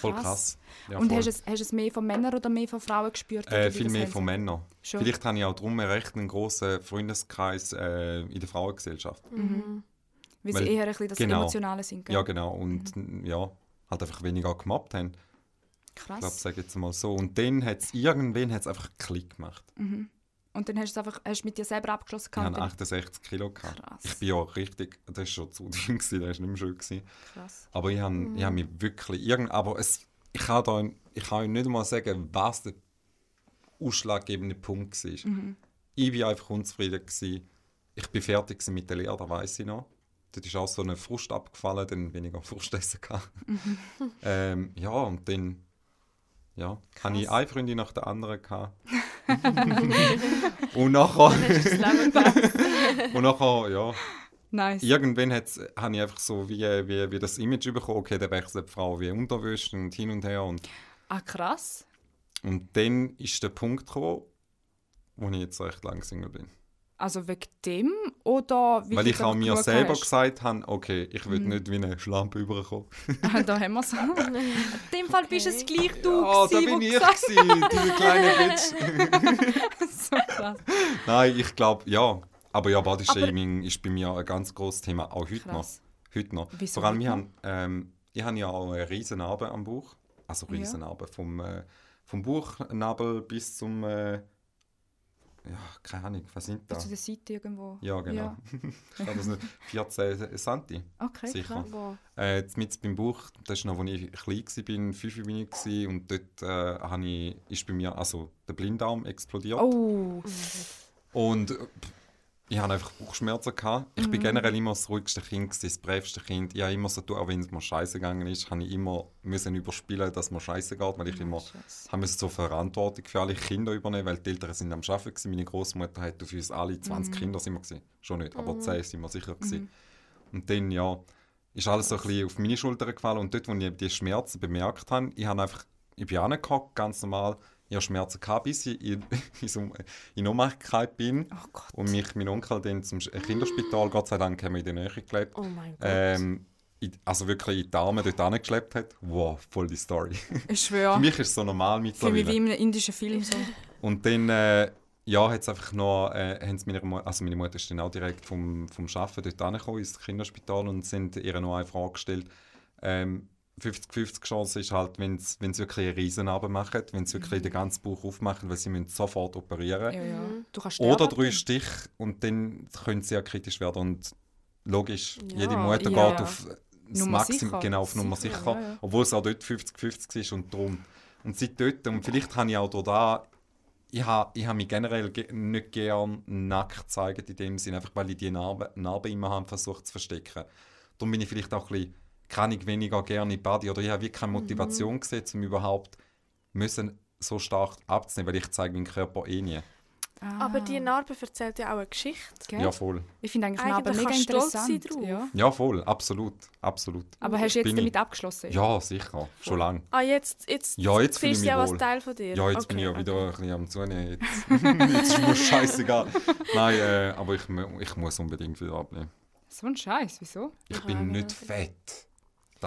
Voll krass. Ja, Und voll. hast du, es, hast es mehr von Männern oder mehr von Frauen gespürt? äh, viel mehr von Männern. Schon. Vielleicht habe ich auch darum einen recht einen grossen Freundeskreis äh, in der Frauengesellschaft. Mhm. Weil, Weil- sie eher ein bisschen das genau. Emotionale sind. Gell? Ja, genau. Und ja, halt einfach weniger gemobbt haben. Ich glaube, Krass. sage jetzt mal so. Und dann hat es irgendwann hat's einfach Klick gemacht. Und dann hast du es einfach hast mit dir selber abgeschlossen. Ich hatte und 68 Kilo. Gehabt. Krass. Ich bin ja richtig, das war schon zu dünn, das war nicht mehr schön. Gewesen. Krass. Aber ich habe ich hab mich wirklich irgend, aber es, ich kann da ich kann nicht mal sagen, was der ausschlaggebende Punkt war. Ich war einfach unzufrieden. Gewesen. Ich bin fertig mit der Lehre, das weiß ich noch. Dort ist auch so eine Frust abgefallen, dann weniger Frust essen gehabt. ähm, ja, und dann ja, hatte ich eine Freundin nach der anderen. Gehabt. und nachher, Das Leben gelassen. und nachher, ja, Nice. irgendwann habe ich einfach so wie, wie, wie das Image bekommen, okay, der wechselt die Frau wie Unterwäsche und hin und her. Und, Ah, krass. und dann ist der Punkt gekommen, wo ich jetzt recht lang Single bin. Also wegen dem oder wie Weil ich auch einfach mir selber hast? gesagt habe, okay, ich will nicht wie eine Schlampe überkommen. Ah, da haben wir es. In dem Fall bist es gleich du, Ja, da bin ich, gesagt gewesen, diese kleine Bitch. so krass. Nein, ich glaube, ja. Aber ja, Bodyshaming ist bei mir ein ganz großes Thema, auch heute Krass. noch. Heute noch. Wieso Vor allem, heute ich habe ähm, ich habe ja auch eine riesen Narbe am Bauch. Also Ja. riesen Narbe. Vom, äh, vom Bauchnabel bis zum... Äh, ja, keine Ahnung, was sind da? zu der Seite irgendwo. Ja, genau. Ja. ich das sind 14 Santi. Okay, Sicher. klar. Äh, jetzt mit beim Bauch, das ist noch, als ich klein war, fünf bin ich gewesen, und dort äh, ich, ist bei mir also der Blinddarm explodiert. Oh, Und äh, ich hatte einfach Bauchschmerzen. Gehabt. Ich Mhm. bin generell immer das ruhigste Kind, gewesen, das bravste Kind. Ich habe immer so tun, auch wenn es mir scheiße gegangen ist, habe ich immer müssen überspielen, dass mir scheiße geht, weil ich immer Scheiße. habe müssen so Verantwortung für alle Kinder übernehmen, weil die Eltern sind am Arbeiten gewesen. Meine Großmutter hat für uns alle 20 Mhm. Kinder sind wir gewesen. Schon nicht, aber 10 sind wir sicher gewesen. Und dann ja, ist alles so ein bisschen auf meine Schultern gefallen und dort, wo ich die Schmerzen bemerkt habe, ich habe einfach, ich bin ganz normal, ich habe Schmerzen gehabt, bis ich in, in, gefallen bin Oh und mich mein Onkel dann zum Kinderspital, Gott sei Dank haben wir in der Nähe gelebt, Oh mein Gott. ähm, also wirklich in die Arme dort angeschleppt hat. Wow, voll die Story. Ich schwöre. Für mich ist es so normal Für mich mittlerweile. wie in einem indischen Film. So. Und dann, äh, ja, hat es einfach noch, äh, Mu also meine Mutter ist dann auch direkt vom, vom Arbeiten dort angekommen, ins Kinderspital und sind ihr noch eine Frage gestellt. Ähm, 50-50 Chance ist halt, wenn sie wirklich eine Riesennarbe machen, wenn sie wirklich den ganzen Bauch aufmachen, weil sie müssen sofort operieren Ja, ja. Du kannst Oder drei. Stiche und dann können sie ja kritisch werden. Und logisch, Ja, jede Mutter ja, geht auf das Nummer Maximum, sicher. genau, auf Nummer Sicher, sicher, ja, ja. obwohl es auch dort 50-50 war und darum. Und seit dort, und vielleicht habe ich auch da, ich habe, ich habe mich generell ge nicht gern nackt gezeigt in dem Sinne, einfach weil ich die Narbe, Narbe immer habe versucht zu verstecken. Darum bin ich vielleicht auch ein bisschen, kann ich weniger gerne in Body oder ich habe wirklich keine Mhm. Motivation gesehen, um überhaupt müssen so stark abzunehmen, weil ich zeige meinen Körper eh nie. Ah, Aber die Narbe erzählt ja auch eine Geschichte. gell? Ja, voll. Ich finde eigentlich, Narben mega kannst du stolz sein interessant. drauf. Ja. Ja, voll, absolut, absolut. Aber hast du jetzt Bin damit ich- abgeschlossen? Ja, sicher, schon lange. Ah, jetzt, jetzt Ja, jetzt ich siehst du ja was wohl. Teil von dir. Ja, jetzt okay, bin ich ja okay. wieder ein bisschen am Zunehmen. Jetzt, jetzt ist mir scheißegal. Nein, äh, aber ich, ich muss unbedingt wieder abnehmen. So ein Scheiß, wieso? Ich Ja, bin nicht fett.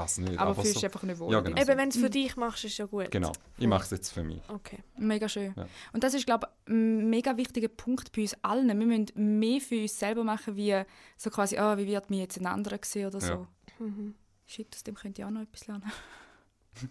Das nicht. Aber aber fühlst so, dich einfach nicht wohl. Ja, genau. Eben, wenn du es für dich machst, ist ja gut. Genau, ich mache es jetzt für mich. Okay. Mega schön. Ja. Und das ist, glaube ich, ein mega wichtiger Punkt bei uns allen. Wir müssen mehr für uns selber machen, wie so quasi, ah, wie wird mich jetzt ein anderer sehen oder so. Ja. Mhm. Shit, aus dem könnt ihr auch noch etwas lernen.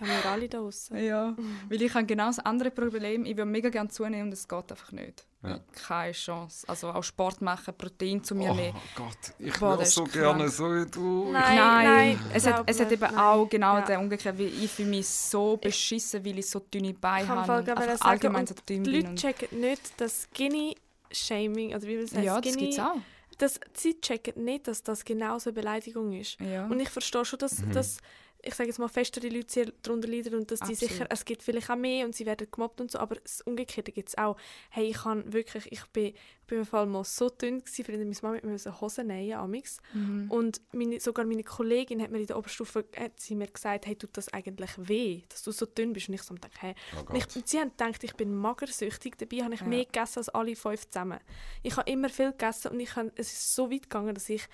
Ja, wir alle da draußen. Ja, weil ich habe genau das andere Problem. Ich würde mega gerne zunehmen und es geht einfach nicht. Ja. Keine Chance. Also auch Sport machen, Protein zu mir Oh nehmen. Gott, ich Boah, will das so krank. gerne so wie du. Nein, nein, es, glaub hat, es hat eben nein. auch genau Ja. den umgekehrt, weil ich fühle mich so beschissen, weil ich so dünne Beine Ich kann habe und einfach sagen, allgemein so und dünn die bin. Leute Und, checken nicht, dass Skinny-Shaming, oder wie man es heißt, ja, das gibt es auch. dass sie checken nicht, dass das genauso eine Beleidigung ist. Ja. Und ich verstehe schon, dass, Mhm. dass ich sage jetzt mal, festere Leute sehr darunter leiden und dass die Absolut. sicher, es gibt vielleicht auch mehr und sie werden gemobbt und so, aber das Umgekehrte gibt es auch. Hey, ich kann wirklich, ich bin, ich bin im Fall mal so dünn gewesen, weil meine Mama mir Hosen nähen, amix. Mhm. Und meine, sogar meine Kollegin hat mir in der Oberstufe hat sie mir gesagt, hey, tut das eigentlich weh, dass du so dünn bist? Und ich so dachte, hey. Oh ich, und sie haben gedacht, ich bin magersüchtig, dabei habe ich Ja. mehr gegessen als alle fünf zusammen. Ich habe immer viel gegessen und ich habe, es ist so weit gegangen, dass ich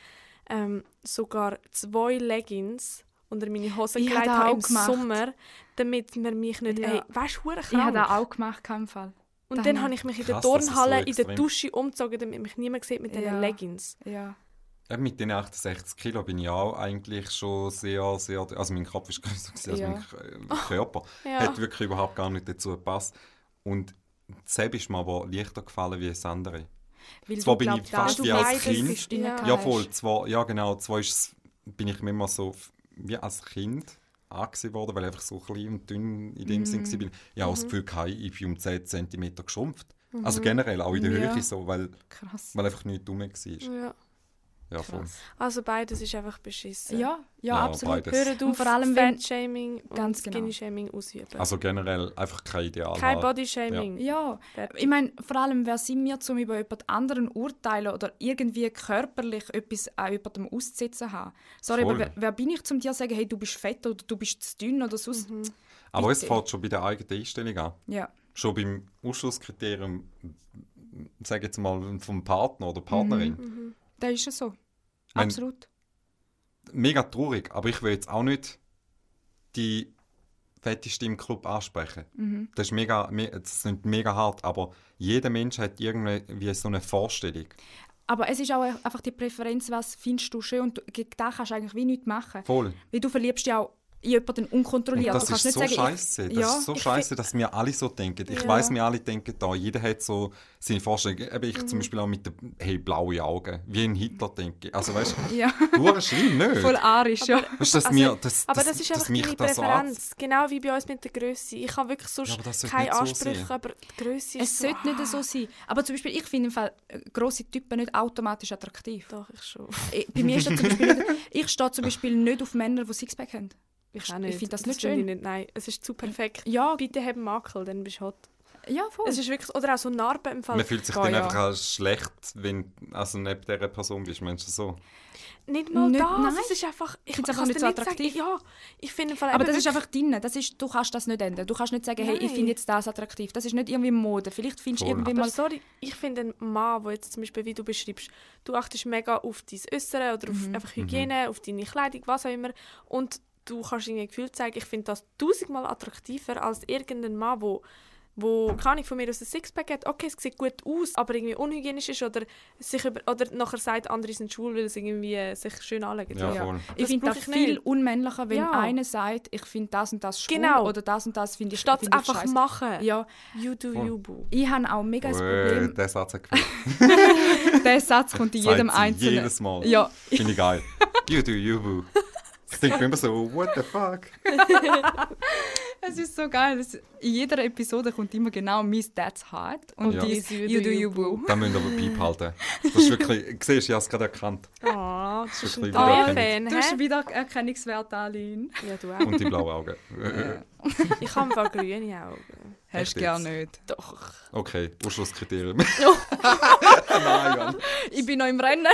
ähm, sogar zwei Leggings unter meine Hose Ich gelegt habe auch im gemacht. Sommer, damit man mich nicht, Ja. ey, weißt du, Ich habe das auch gemacht, kein Fall. Und das dann habe ich mich in der ist so Turnhalle in der. Dusche umgezogen, damit mich niemand sieht mit Ja. diesen Leggings. Ja. Eben mit den 68 Kilo bin ich auch eigentlich schon sehr, sehr... Also mein Kopf ist größer gewesen als Ja. mein äh, Körper. Ja. Hat wirklich überhaupt gar nicht dazu gepasst. Und Seb ist mir aber leichter gefallen wie das andere. Weil Zwar bin glaub, ich fast wie als Kind. Ja. voll. Zwar, ja, genau. Zwar ist, bin ich mir immer so wie als Kind angesehen worden, weil ich einfach so klein und dünn in dem Mhm. Sinn war. Ich habe das Gefühl, gehabt, ich bin um 10 cm geschrumpft. Also generell, auch in der Mhm. Ja. Höhe so, weil, Krass. weil einfach nichts dumm war. Ja. Ja, voll. Also beides ist einfach beschissen. Ja, ja, Ja, absolut. beides. Und auf, vor allem, wenn- Fat-Shaming und Ganz genau. Skinny-Shaming ausüben. Also generell einfach kein Ideal. Kein. Body-Shaming. Ja, Fertig. ich meine, vor allem, wer sind wir, um über jemand anderen urteilen oder irgendwie körperlich etwas an jemandem auszusetzen haben? Sorry, Voll. aber wer, wer bin ich, um dir zu sagen, hey, du bist fett oder du bist zu dünn oder sonst? Aber es fängt schon bei der eigenen Einstellung an. Ja, Schon beim Ausschlusskriterium, sage jetzt mal, vom Partner oder Partnerin. Mhm. Da ist es so. Mein- Absolut. Mega traurig, aber ich will jetzt auch nicht die fetteste im Club ansprechen. Mhm. Das ist mega, me- das ist mega hart, aber jeder Mensch hat irgendwie so eine Vorstellung. Aber es ist auch einfach die Präferenz, was findest du schön und gegen das kannst du eigentlich wie nichts machen. Voll. Weil du verliebst dich auch in jemanden Und unkontrolliert. das du kannst ist so sagen, scheiße. ich, Das ja, ist so scheiße, dass wir alle so denken. Ich Ja. weiß, wir alle denken da. Jeder hat so seine Vorstellung. Eben ich Mhm. zum Beispiel auch mit den hey, blauen Augen. Wie ein Hitler denke. Also weißt ja, du, hure schlimm, nicht? voll arisch, ja. Weißt dass Also, mir, das, Aber das, das ist einfach das so Präferenz. genau wie bei uns mit der Größe. Ich habe wirklich sonst Ja, das keine so Ansprüche, sein. aber die Größe ist Es so... sollte nicht so sein. Aber zum Beispiel, ich finde im Fall äh, grosse Typen nicht automatisch attraktiv. Doch, ich schon. Ich, bei mir ist das zum Beispiel nicht, ich stehe zum Beispiel nicht auf Männer, die Sixpack haben. Ich, Ich finde das nicht finde ich schön. Nicht. Nein, es ist zu perfekt. Ja, Bitte hab einen Makel, dann bist du hot. ja voll. Es ist wirklich... Oder auch so Narben im Fall. Man fühlt sich Oh, dann ja. einfach auch schlecht, wenn du also neben dieser Person bist. Meinst du so? Nicht mal Nicht- das. nein. Es ist einfach... Ich, find's ich einfach nicht so sagen. attraktiv. Ja, ich finde aber eben das ist einfach drin. Das ist, du kannst das nicht ändern. Du kannst nicht sagen, hey, ich Nein. finde jetzt das attraktiv. Das ist nicht irgendwie Mode. Vielleicht findest du irgendwie Aber mal... sorry, ich finde einen Mann, der jetzt zum Beispiel, wie du beschreibst, du achtest mega auf dein Äußere oder Mhm. auf einfach Hygiene, auf deine Kleidung, was auch immer. Und du kannst irgendwie Gefühl zeigen, ich finde das tausendmal attraktiver als irgendein Mann, wo wo keine Ahnung, von mir aus ein Sixpack hat, okay, es sieht gut aus, aber irgendwie unhygienisch ist oder, sich über, oder nachher sagt, andere sind schwul, weil sie irgendwie äh, sich schön anlegen. Ja, Ja. Ich Das finde das ich viel nicht. unmännlicher, wenn Ja. einer sagt, ich finde das und das schwul Genau. oder das und das finde ich, Statt find einfach scheiße. machen. Ja, You do Voll. you, boo. ich habe auch mega das Äh, Problem. der Satz hat. Der Satz kommt in jedem sie Einzelnen. Jedes Mal. Ja, Finde ich geil. You do you, boo. Ich denke immer so, what the fuck? es ist so geil. Es, in jeder Episode kommt immer genau «Miss That's Hard» und Ja. die You «You Do You Boo». Da müssen wir aber Piep halten. Das ist wirklich, siehst du, ich habe es gerade erkannt. Ah, das ist ein Wirklich Fan, Du hast hä? wieder Erkennungswert, Aline. Ja, du auch. Und die blauen Augen. Ich habe einfach grüne Augen. Hast du gar jetzt? nicht. Doch. Okay, Ausschlusskriterium. Oh. Nein, Mann. Ich bin noch im Rennen.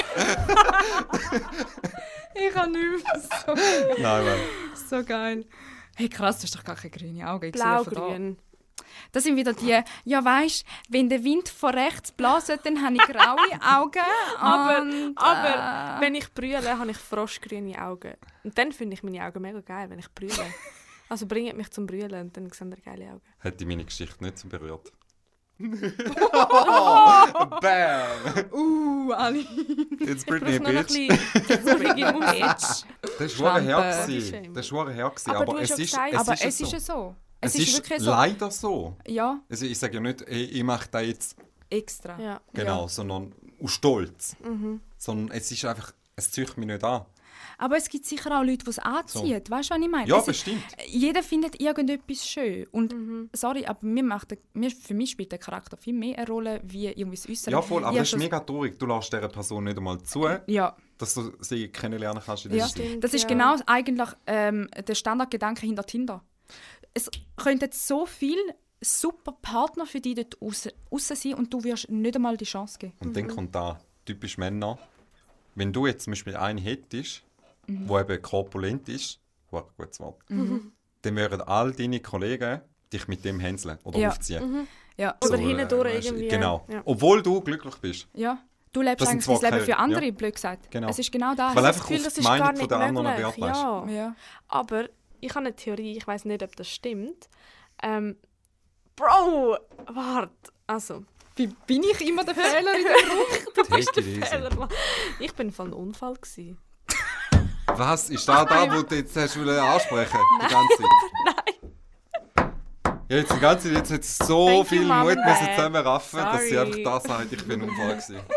Ich habe nicht mehr. So, Nein, Mann. so geil. Hey krass, du hast doch gar keine grünen Augen. Blau-grün. Das sind wieder die, ja weisst, wenn der Wind von rechts bläst, dann habe ich graue Augen. Aber, und, aber äh, wenn ich brülle, habe ich froschgrüne Augen. Und dann finde ich meine Augen mega geil, wenn ich brülle. Also bringt mich zum Brüllen und dann sehen ihr geile Augen. Hätte meine Geschichte nicht so berührt. Oh. Bam! Uh, Ali. Jetzt Britney ein Bitch. Moose. Das war her. Schlampe. gewesen. Das war her. gewesen. Aber es ist, gesagt- es Aber ist es so. ist ja so. Es, Es ist, ist wirklich so. leider so. Ja, Also ich sage ja nicht, ich mache das jetzt extra. Ja. genau, Ja. sondern aus Stolz. Mhm. Sondern es ist einfach, es zieht mich nicht an. Aber es gibt sicher auch Leute, die es anziehen. Weißt du, was ich meine? Ja, bestimmt. jeder findet irgendetwas schön. Und Mhm. sorry, aber mir macht der, mir, für mich spielt der Charakter viel mehr eine Rolle, wie irgendwie das Äußere. Ja, voll, aber das ist mega traurig. Du lässt dieser Person nicht einmal zu, Ja, dass du sie kennenlernen kannst. In ja. Stimmt, das ist ja. genau eigentlich ähm, der Standardgedanke hinter Tinder. Es könnten so viele super Partner für dich dort aussen sein und du wirst nicht einmal die Chance geben. Und Mhm. dann kommt da typisch Männer. Wenn du jetzt zum Beispiel einen hättest, Mhm. der eben korpulent ist, wow, gutes Wort, dann würden all deine Kollegen dich mit dem hänseln oder Ja. aufziehen. Ja, Oder So, hindurch äh, irgendwie. Genau. Ja. Obwohl du glücklich bist. ja. Du lebst Das eigentlich das zwar Leben für andere, ja. blöd gesagt. Genau. Es ist genau das. Weil einfach Gefühl, auf das die ist gar Meinung nicht von der anderen möglich. Wert lässt. Ja. ja. Aber ich habe eine Theorie, ich weiß nicht, ob das stimmt. Ähm, Bro, warte. Also, Wie bin ich immer der Fehler in der Runde? Take it easy. Fehler. Ich bin von einem Unfall. Gewesen. Was? Ist da da, wo du jetzt hast ansprechen Die ganze Zeit? Nein. Ja, jetzt die ganze Zeit, jetzt hat es so Thank you, viel Mom Mut müssen zusammenraffen, dass sie Sorry. einfach das sagt, ich bin ein Unfall gewesen.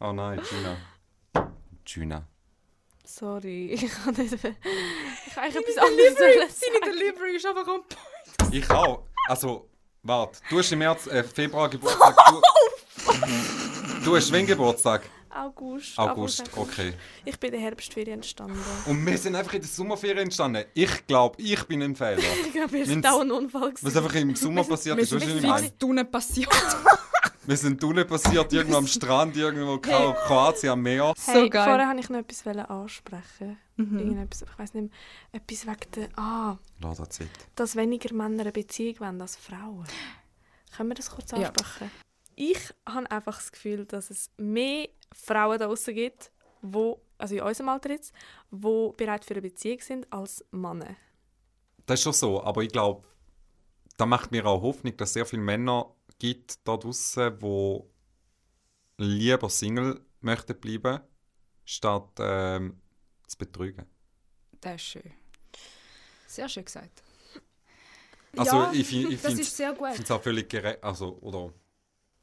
Oh nein, Gina. Gina. Sorry, ich kann nicht. Ich kann eigentlich etwas anderes Seine. Delivery ist einfach on point. Ich auch. Also, warte. Du hast im März, äh, Februar Geburtstag. Du, du hast wann Geburtstag? August. August, August. okay. Ich bin in der Herbstferien entstanden. Und wir sind einfach in der Sommerferien entstanden. Ich glaube, ich bin ein Fehler. Ich glaube, sind auch ein Unfall. Was gewesen. einfach im Sommer passiert ist, was meine? drinnen passiert. Wir sind unten passiert, irgendwo am Strand, irgendwo in Kroatien am Meer. So Hey, geil. vorher wollte ich noch etwas wollen ansprechen. Mhm. Irgendetwas, ich weiß nicht mehr, etwas wegen der... Ah, Lass das Zeit. dass weniger Männer eine Beziehung wollen als Frauen. Können wir das kurz Ja. ansprechen? Ich habe einfach das Gefühl, dass es mehr Frauen da draussen gibt, wo, also in unserem Alter jetzt, die bereit für eine Beziehung sind, als Männer. Das ist schon so, aber ich glaube, da macht mir auch Hoffnung, dass sehr viele Männer gibt da draußen, die lieber Single möchten bleiben, statt ähm, zu betrügen. Das ist schön. Sehr schön gesagt. Also ja, ich, ich das finde es auch völlig gerecht, also oder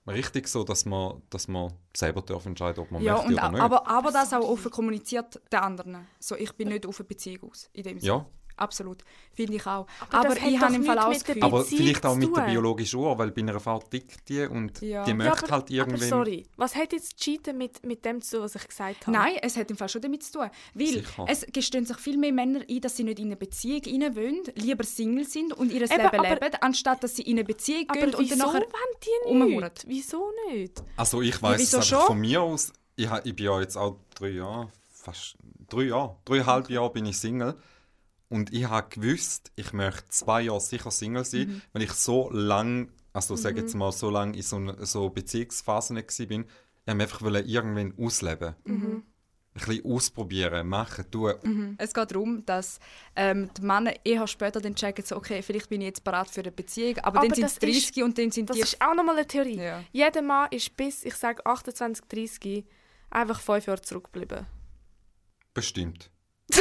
richtig so, dass man, dass man selber darf entscheiden, ob man Ja, möchte oder nicht. aber, aber das auch offen kommuniziert den anderen. So, ich bin nicht auf eine Beziehung aus, in dem Sinne. ja, Absolut. Finde ich auch. Aber Aber, ich habe im Fall auch das Gefühl... aber vielleicht auch mit der biologischen Uhr, weil bei einer Frau tickt die und Ja. die Ja, möchte aber, halt irgendwann... aber sorry, was hat jetzt Cheaten mit, mit dem zu tun, was ich gesagt habe? Nein, es hat im Fall schon damit zu tun. Weil Sicher. es gestehen sich viel mehr Männer ein, dass sie nicht in eine Beziehung rein wollen, lieber Single sind und ihr Eben, Leben aber- leben, anstatt dass sie in eine Beziehung Aber gehen und dann nachher... nicht? Wieso nicht? Also ich weiß wieso es schon? von mir aus. Ich, ich bin ja jetzt auch drei Jahre, fast drei Jahre, dreieinhalb Jahre bin ich Single. Und ich habe gewusst, ich möchte zwei Jahre sicher Single sein, Mhm. weil ich so lang, also sage jetzt mal so lange in so, einer- so Beziehungsphasen nicht war, bin. Ich wollte einfach irgendwann ausleben. Mhm. Ein bisschen ausprobieren, machen, tun. Es geht darum, dass ähm, die Männer eher später dann checken, so, okay, vielleicht bin ich jetzt bereit für eine Beziehung, aber, Aber dann sind das sie 30 und dann sind Das die... ist auch nochmal eine Theorie. Ja. Jeder Mann ist bis, ich sage 28, 30, einfach fünf Jahre zurückgeblieben. Bestimmt.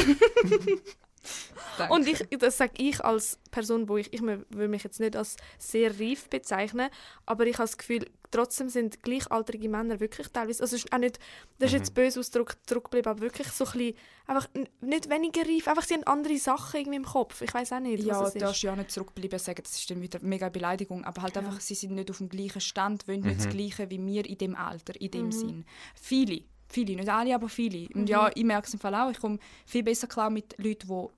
Danke. Und ich, das sage ich als Person, wo ich, ich will mich jetzt nicht als sehr reif bezeichnen, aber ich habe das Gefühl, trotzdem sind gleichaltrige Männer wirklich teilweise, also es ist auch nicht, das ist Mhm. jetzt böse Ausdruck zurückgeblieben, aber wirklich so ein bisschen, einfach nicht weniger reif, einfach sie haben andere Sachen irgendwie im Kopf. Ich weiß auch nicht, Ja, was es da ist. ist ja nicht zurückbleiben sagen, das ist dann wieder mega Beleidigung, aber halt Ja. einfach, sie sind nicht auf dem gleichen Stand, wollen Mhm. nicht das Gleiche wie wir in dem Alter, in Mhm. dem Sinn. Viele, viele, nicht alle, aber viele. Und ja, ich merke es im Fall auch, ich komme viel besser klar mit Leuten, die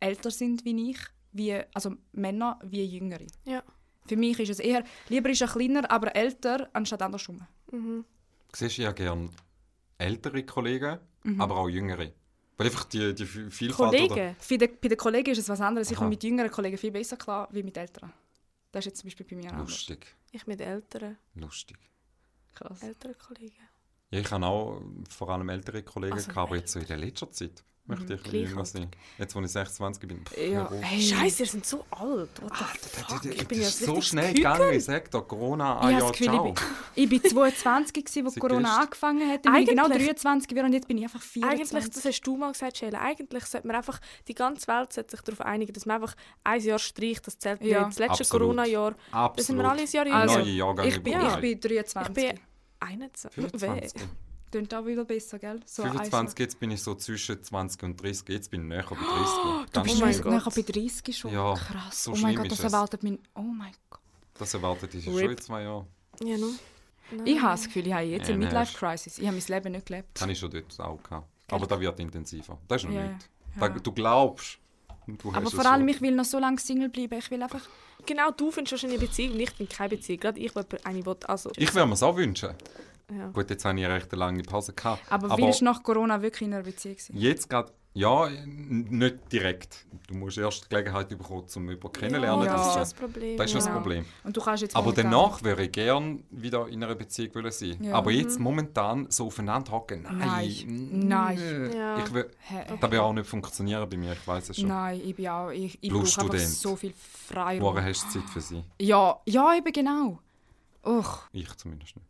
älter sind wie ich, wie, also Männer wie Jüngere. Ja. Für mich ist es eher, lieber ist er kleiner, aber älter, anstatt andersrum. Mhm. Siehst du ja gerne ältere Kollegen, Mhm. aber auch jüngere. Weil einfach die, die Vi- Vielfalt... Oder, Kollegen? Für die, bei den Kollegen ist es was anderes. Ich Aha. komme mit jüngeren Kollegen viel besser klar, wie mit älteren. Das ist jetzt zum Beispiel bei mir anders. lustig, Ich mit älteren, lustig. Krass. älteren Kollegen. Ja, ich habe auch vor allem ältere Kollegen, Also gehabt, aber jetzt so in der letzten Zeit möchte ich Gleich jünger alt. sein. Jetzt, wo ich 26 bin. pff, Ja, hey. Scheiße, ihr seid so alt. What the Das- fuck? das- Ich bin ja das so schnell Küken. gegangen, ich sag dir, Corona, Ich ein Jahr, das Gefühl, ciao. ich bin, ich bin 22 gewesen, als Corona angefangen hat. Bin ich genau Eigentlich- 23 geworden und jetzt bin ich einfach 24. Eigentlich, das hast du mal gesagt, Sheila, eigentlich sollte man einfach, die ganze Welt sollte sich darauf einigen, dass man einfach ein Jahr streicht, das zählt Ja. nicht. Das letzte Absolut. Corona-Jahr, Absolut. da sind wir alle ein Jahr jünger. Also, ich, bin, ich bin ich 23. bin 21. 25. Klingt auch wieder besser, gell? So ein 25, jetzt bin ich so zwischen 20 und 30, jetzt bin ich näher bei 30. Du Ganz bist Oh mein schlimm. oh Gott. nachher bei 30 schon. Ja, Krass. so oh mein Gott, das erwartet mein... Oh mein Gott. Das erwartet ich schon in zwei Jahren. Ja, no. Ich habe das Gefühl, ich habe jetzt Ja, eine Midlife-Crisis. Ich habe mein Leben nicht gelebt. Das habe ich schon dort auch gehabt. Aber das wird intensiver. Das ist noch Ja, nicht. ja. Da- Du glaubst. Und Du Aber vor allem, schon. ich will noch so lange Single bleiben. Ich will einfach... Genau, du findest wahrscheinlich eine Beziehung und ich bin keine Beziehung. Gerade ich, die eine will, also... Ich würde mir es auch wünschen. ja. Gut, jetzt habe ich eine recht lange Pause gehabt. Aber, willst du nach Corona wirklich in einer Beziehung sein? Jetzt gerade, ja, nicht direkt. Du musst erst die Gelegenheit bekommen, um jemanden kennenlernen. Ja, das ist das Problem. Das ist das ja. Problem. Und du kannst jetzt Aber danach würde ich gerne wieder in einer Beziehung wollen sein. Ja. Aber jetzt momentan so aufeinander hocken, nein. Nein. Nein. Ja. Ich will, das wird auch nicht funktionieren bei mir, ich weiß es schon. Nein, ich bin auch... Ich, ich brauche einfach so viel Freiraum. Woher hast du Zeit für sie? Ja, ja, eben genau. Och, Ich zumindest nicht.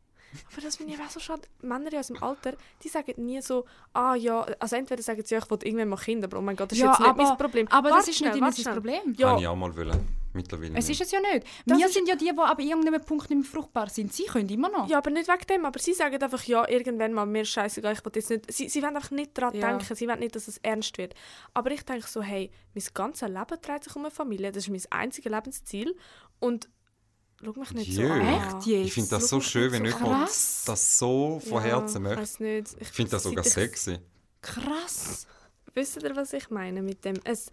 Aber das finde ich auch so schade. Männer in unserem Alter, die sagen nie so, ah ja, also entweder sagen sie, ja, ich will irgendwann mal Kinder, aber oh mein Gott, das ist Ja, jetzt nicht aber- mein Problem. aber Warte das ist schnell, nicht immer das. Problem. Ja, Kann ich auch mal wollen. Mittlerweile Es ist nicht. es ja nicht. Das Wir ist- sind ja die, die ab irgendeinem Punkt nicht mehr fruchtbar sind. Sie können immer noch. Ja, aber nicht wegen dem. Aber sie sagen einfach, ja, irgendwann mal, mir ist scheißegal, ich will jetzt nicht... Sie, sie wollen einfach nicht daran Ja. denken, sie wollen nicht, dass es ernst wird. Aber ich denke so, hey, mein ganzes Leben dreht sich um eine Familie, das ist mein einziges Lebensziel. Und schau mich nicht so Jö. an. Echt jetzt? Ich finde das so schön, wenn so jemand krass. das so von Herzen ja, Ich möchte. weiß nicht. Ich finde das sogar ich- sexy. Krass. Wisst ihr, was ich meine mit dem? Es,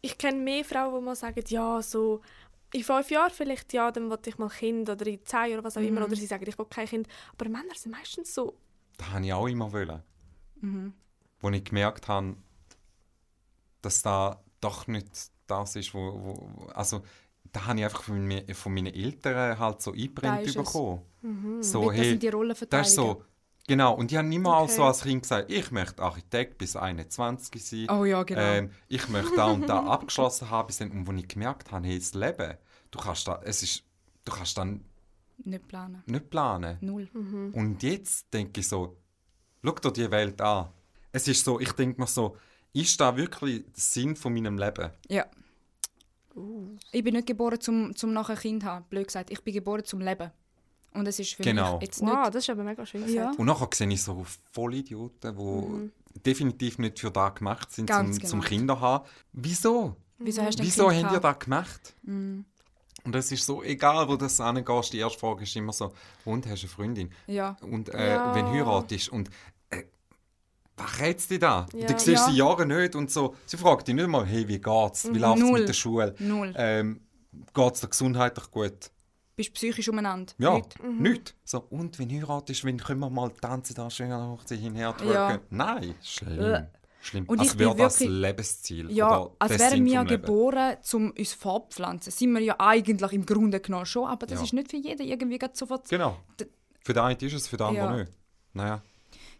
ich kenne mehr Frauen, die mal sagen, ja, so in fünf Jahren vielleicht, ja, dann will ich mal Kind oder in zehn Jahren, was auch Mhm. immer. Oder sie sagen, ich will kein Kind. Aber Männer sind meistens so, Das habe ich auch immer wollen. Mhm. Wo ich gemerkt habe, dass da doch nicht das ist, wo, wo also da habe ich einfach von, mir, von meinen Eltern halt so eingebrennt bekommen. So, Weil das hey, sind die Rollenverteilungen. das ist so, genau. Und ich habe auch Okay. so als Kind gesagt, ich möchte Architekt bis 21 sein. Oh ja, genau. Ähm, ich möchte da und da abgeschlossen haben. Bis dann, und als ich gemerkt habe, hey, das Leben, du kannst da, es ist, du kannst dann Nicht planen. nicht planen. Null. Und jetzt denke ich so, schau dir die Welt an. Es ist so, ich denke mir so, ist da wirklich der Sinn von meinem Leben? Ja. Ich bin nicht geboren, zum, zum nachher ein Kind zu haben. Blöd gesagt. Ich bin geboren zum Leben. Und es ist für Genau. mich jetzt wow, nicht... das ist aber mega schön Ja. gesagt. Und nachher sehe ich so Vollidioten, die definitiv nicht für das gemacht sind, zum, Ganz zum genau. Kinder haben. Wieso? Wieso hast du Wieso kind ihr gehabt? das gemacht? Und es ist so, egal wo das angehst, die erste Frage ist immer so, und hast du eine Freundin? Ja. Und äh, Ja. wenn du heiratest und was rätst du da? Ja. Du siehst Ja. sie Jahre nicht und so. Sie fragt dich nicht mal, hey, wie geht's? Wie läuft's Null. mit der Schule? Null. Ähm, geht's dir gesundheitlich gut? Bist psychisch umeinander. Ja, Nicht. nichts. So, und wenn du heiratest, wenn können wir mal tanzen, da schön an der Hochzeit hinher Ja. Nein, schlimm. Äh. Schlimm. Und als wäre das Lebensziel. Ja, als wären wir geboren, um uns fortpflanzen. Sind wir ja eigentlich im Grunde genommen schon, aber das Ja. ist nicht für jeden irgendwie sofort... Genau. Für den einen ist es, für den anderen Ja. nicht. Naja,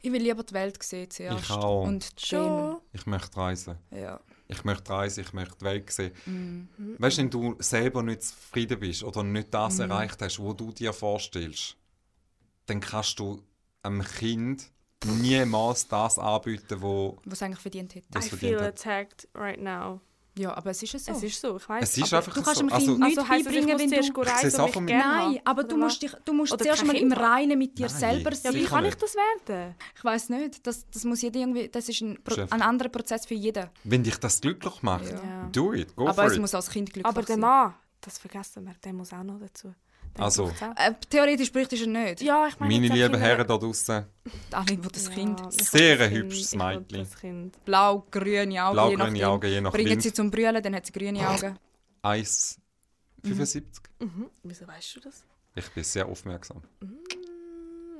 Ich will lieber die Welt sehen zuerst. Ich auch. Und Schon. ich möchte reisen. ja. Ich möchte reisen, ich möchte die Welt sehen. Mhm. Weißt du, wenn du selber nicht zufrieden bist oder nicht das Mhm. erreicht hast, was du dir vorstellst, dann kannst du einem Kind niemals das anbieten, wo Was eigentlich verdient hätte. I feel attacked right now. Ja, aber es ist ja so. Es ist so, ich weiß. Es ist aber einfach du kannst so. Also, nicht also beibringen, wenn zuerst du... Ich reisen und mich gerne Nein, aber du musst, dich, du musst zuerst mal im. Reinen mit dir Nein. selber Ja, sein. wie Sicher kann ich das werden? Ich weiß nicht. Das, das muss jeder irgendwie... Das ist ein, Pro ein anderer Prozess für jeden. wenn dich das glücklich macht, Ja. do it, go aber for es it. muss als Kind glücklich Aber der sein. Mann, das vergessen wir, der muss auch noch dazu. Also. Äh, theoretisch bräuchte er nicht. Ja, ich meine, Meine lieben Herren da draußen, Aline will das Ja, Kind. Sehr das ein Kind, hübsches Mädchen. das Kind. Blau, grüne Augen, Blau-grüne nachdem. Augen, je nach Bringen sie zum Brüllen, dann hat sie grüne Augen. 1,75. Mhm. Wieso weißt du das? Ich bin sehr aufmerksam.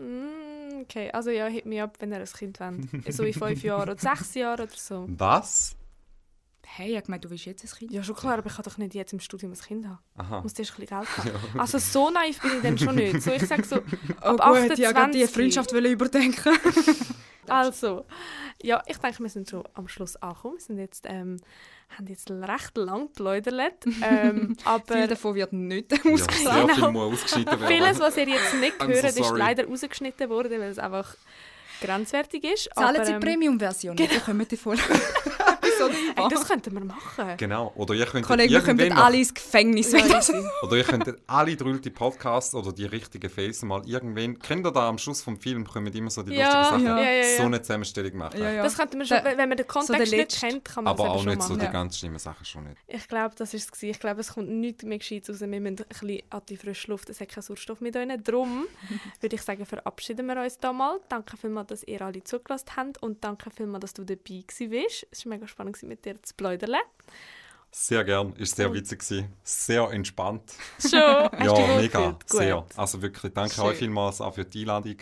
Mm, Okay, also ja, hit mich ab, wenn ihr ein Kind wollt. So in fünf Jahren oder sechs Jahren oder so. Was? Hey, ich hab gemeint, du willst jetzt ein Kind. Ja, schon klar, aber ich kann doch nicht jetzt im Studium ein Kind haben. Aha. Ich muss zuerst ein bisschen Geld haben. Also so naiv bin ich dann schon nicht. So, ich sage so, Oh ab gut, ich wollte die 28. Freundschaft wollen überdenken. Also, ja, ich denke, wir sind schon am Schluss angekommen. Wir sind jetzt, ähm, haben jetzt recht lang geläutert. Ähm, Viel aber davon wird nicht Ja, ausgeschnitten. sehr Genau. viel ausgeschnitten werden. vieles, was ihr jetzt nicht I'm so hört, ist leider rausgeschnitten worden, weil es einfach grenzwertig ist. Zahlen aber, Sie die ähm, Premium-Version, dann bekommen die voll Ey, das könnten wir machen. Genau. Oder ihr könnt Kollegen, wir noch- alle ins Gefängnis. das- Oder ihr könnt alle drüllte Podcasts oder die richtigen Faces mal irgendwann. Kennt ihr da am Schluss vom Film kommen immer so die Ja, lustigen Sachen? ja, ja, ja. So eine Zusammenstellung machen. Ja, ja. Das könnten wir schon, wenn man den Kontext der nicht kennt, kann man Aber es auch eben schon nicht so die Ja. ganz schlimmen Sachen schon nicht. Ich glaube, das war es. Ich glaube, es kommt nichts mehr Gescheites raus. Wir müssen ein bisschen an die frische Luft. Es hat keinen Sauerstoff mehr drin. Darum würde ich sagen, verabschieden wir uns da mal. Danke vielmals, dass ihr alle zugelassen habt. Und danke vielmals, dass du dabei gewesen bist. Es war mega spannend, mit dir zu plaudern. Sehr gern. Ist sehr witzig gewesen. Sehr entspannt. Schon? ja, mega. Sehr. Also wirklich, danke Schön. euch vielmals auch für die Einladung.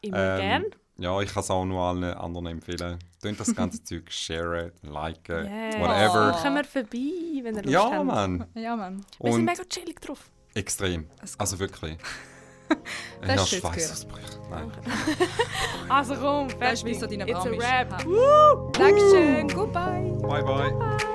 Immer gern. Ja, ich kann es auch nur allen anderen empfehlen. Tönt das ganze Zeug sharen, liken, Yes. whatever. Kommen wir vorbei, wenn ihr Lust Ja, habt. Mann. Ja, Mann. Wir sind Und mega chillig drauf. extrem. Also wirklich. Das ist ja, schön zu hören. Schweißausbrüche. Nein. Also komm, Das ist wie fertig. so deine It's a. Ha. Dankeschön. Goodbye. Bye, bye.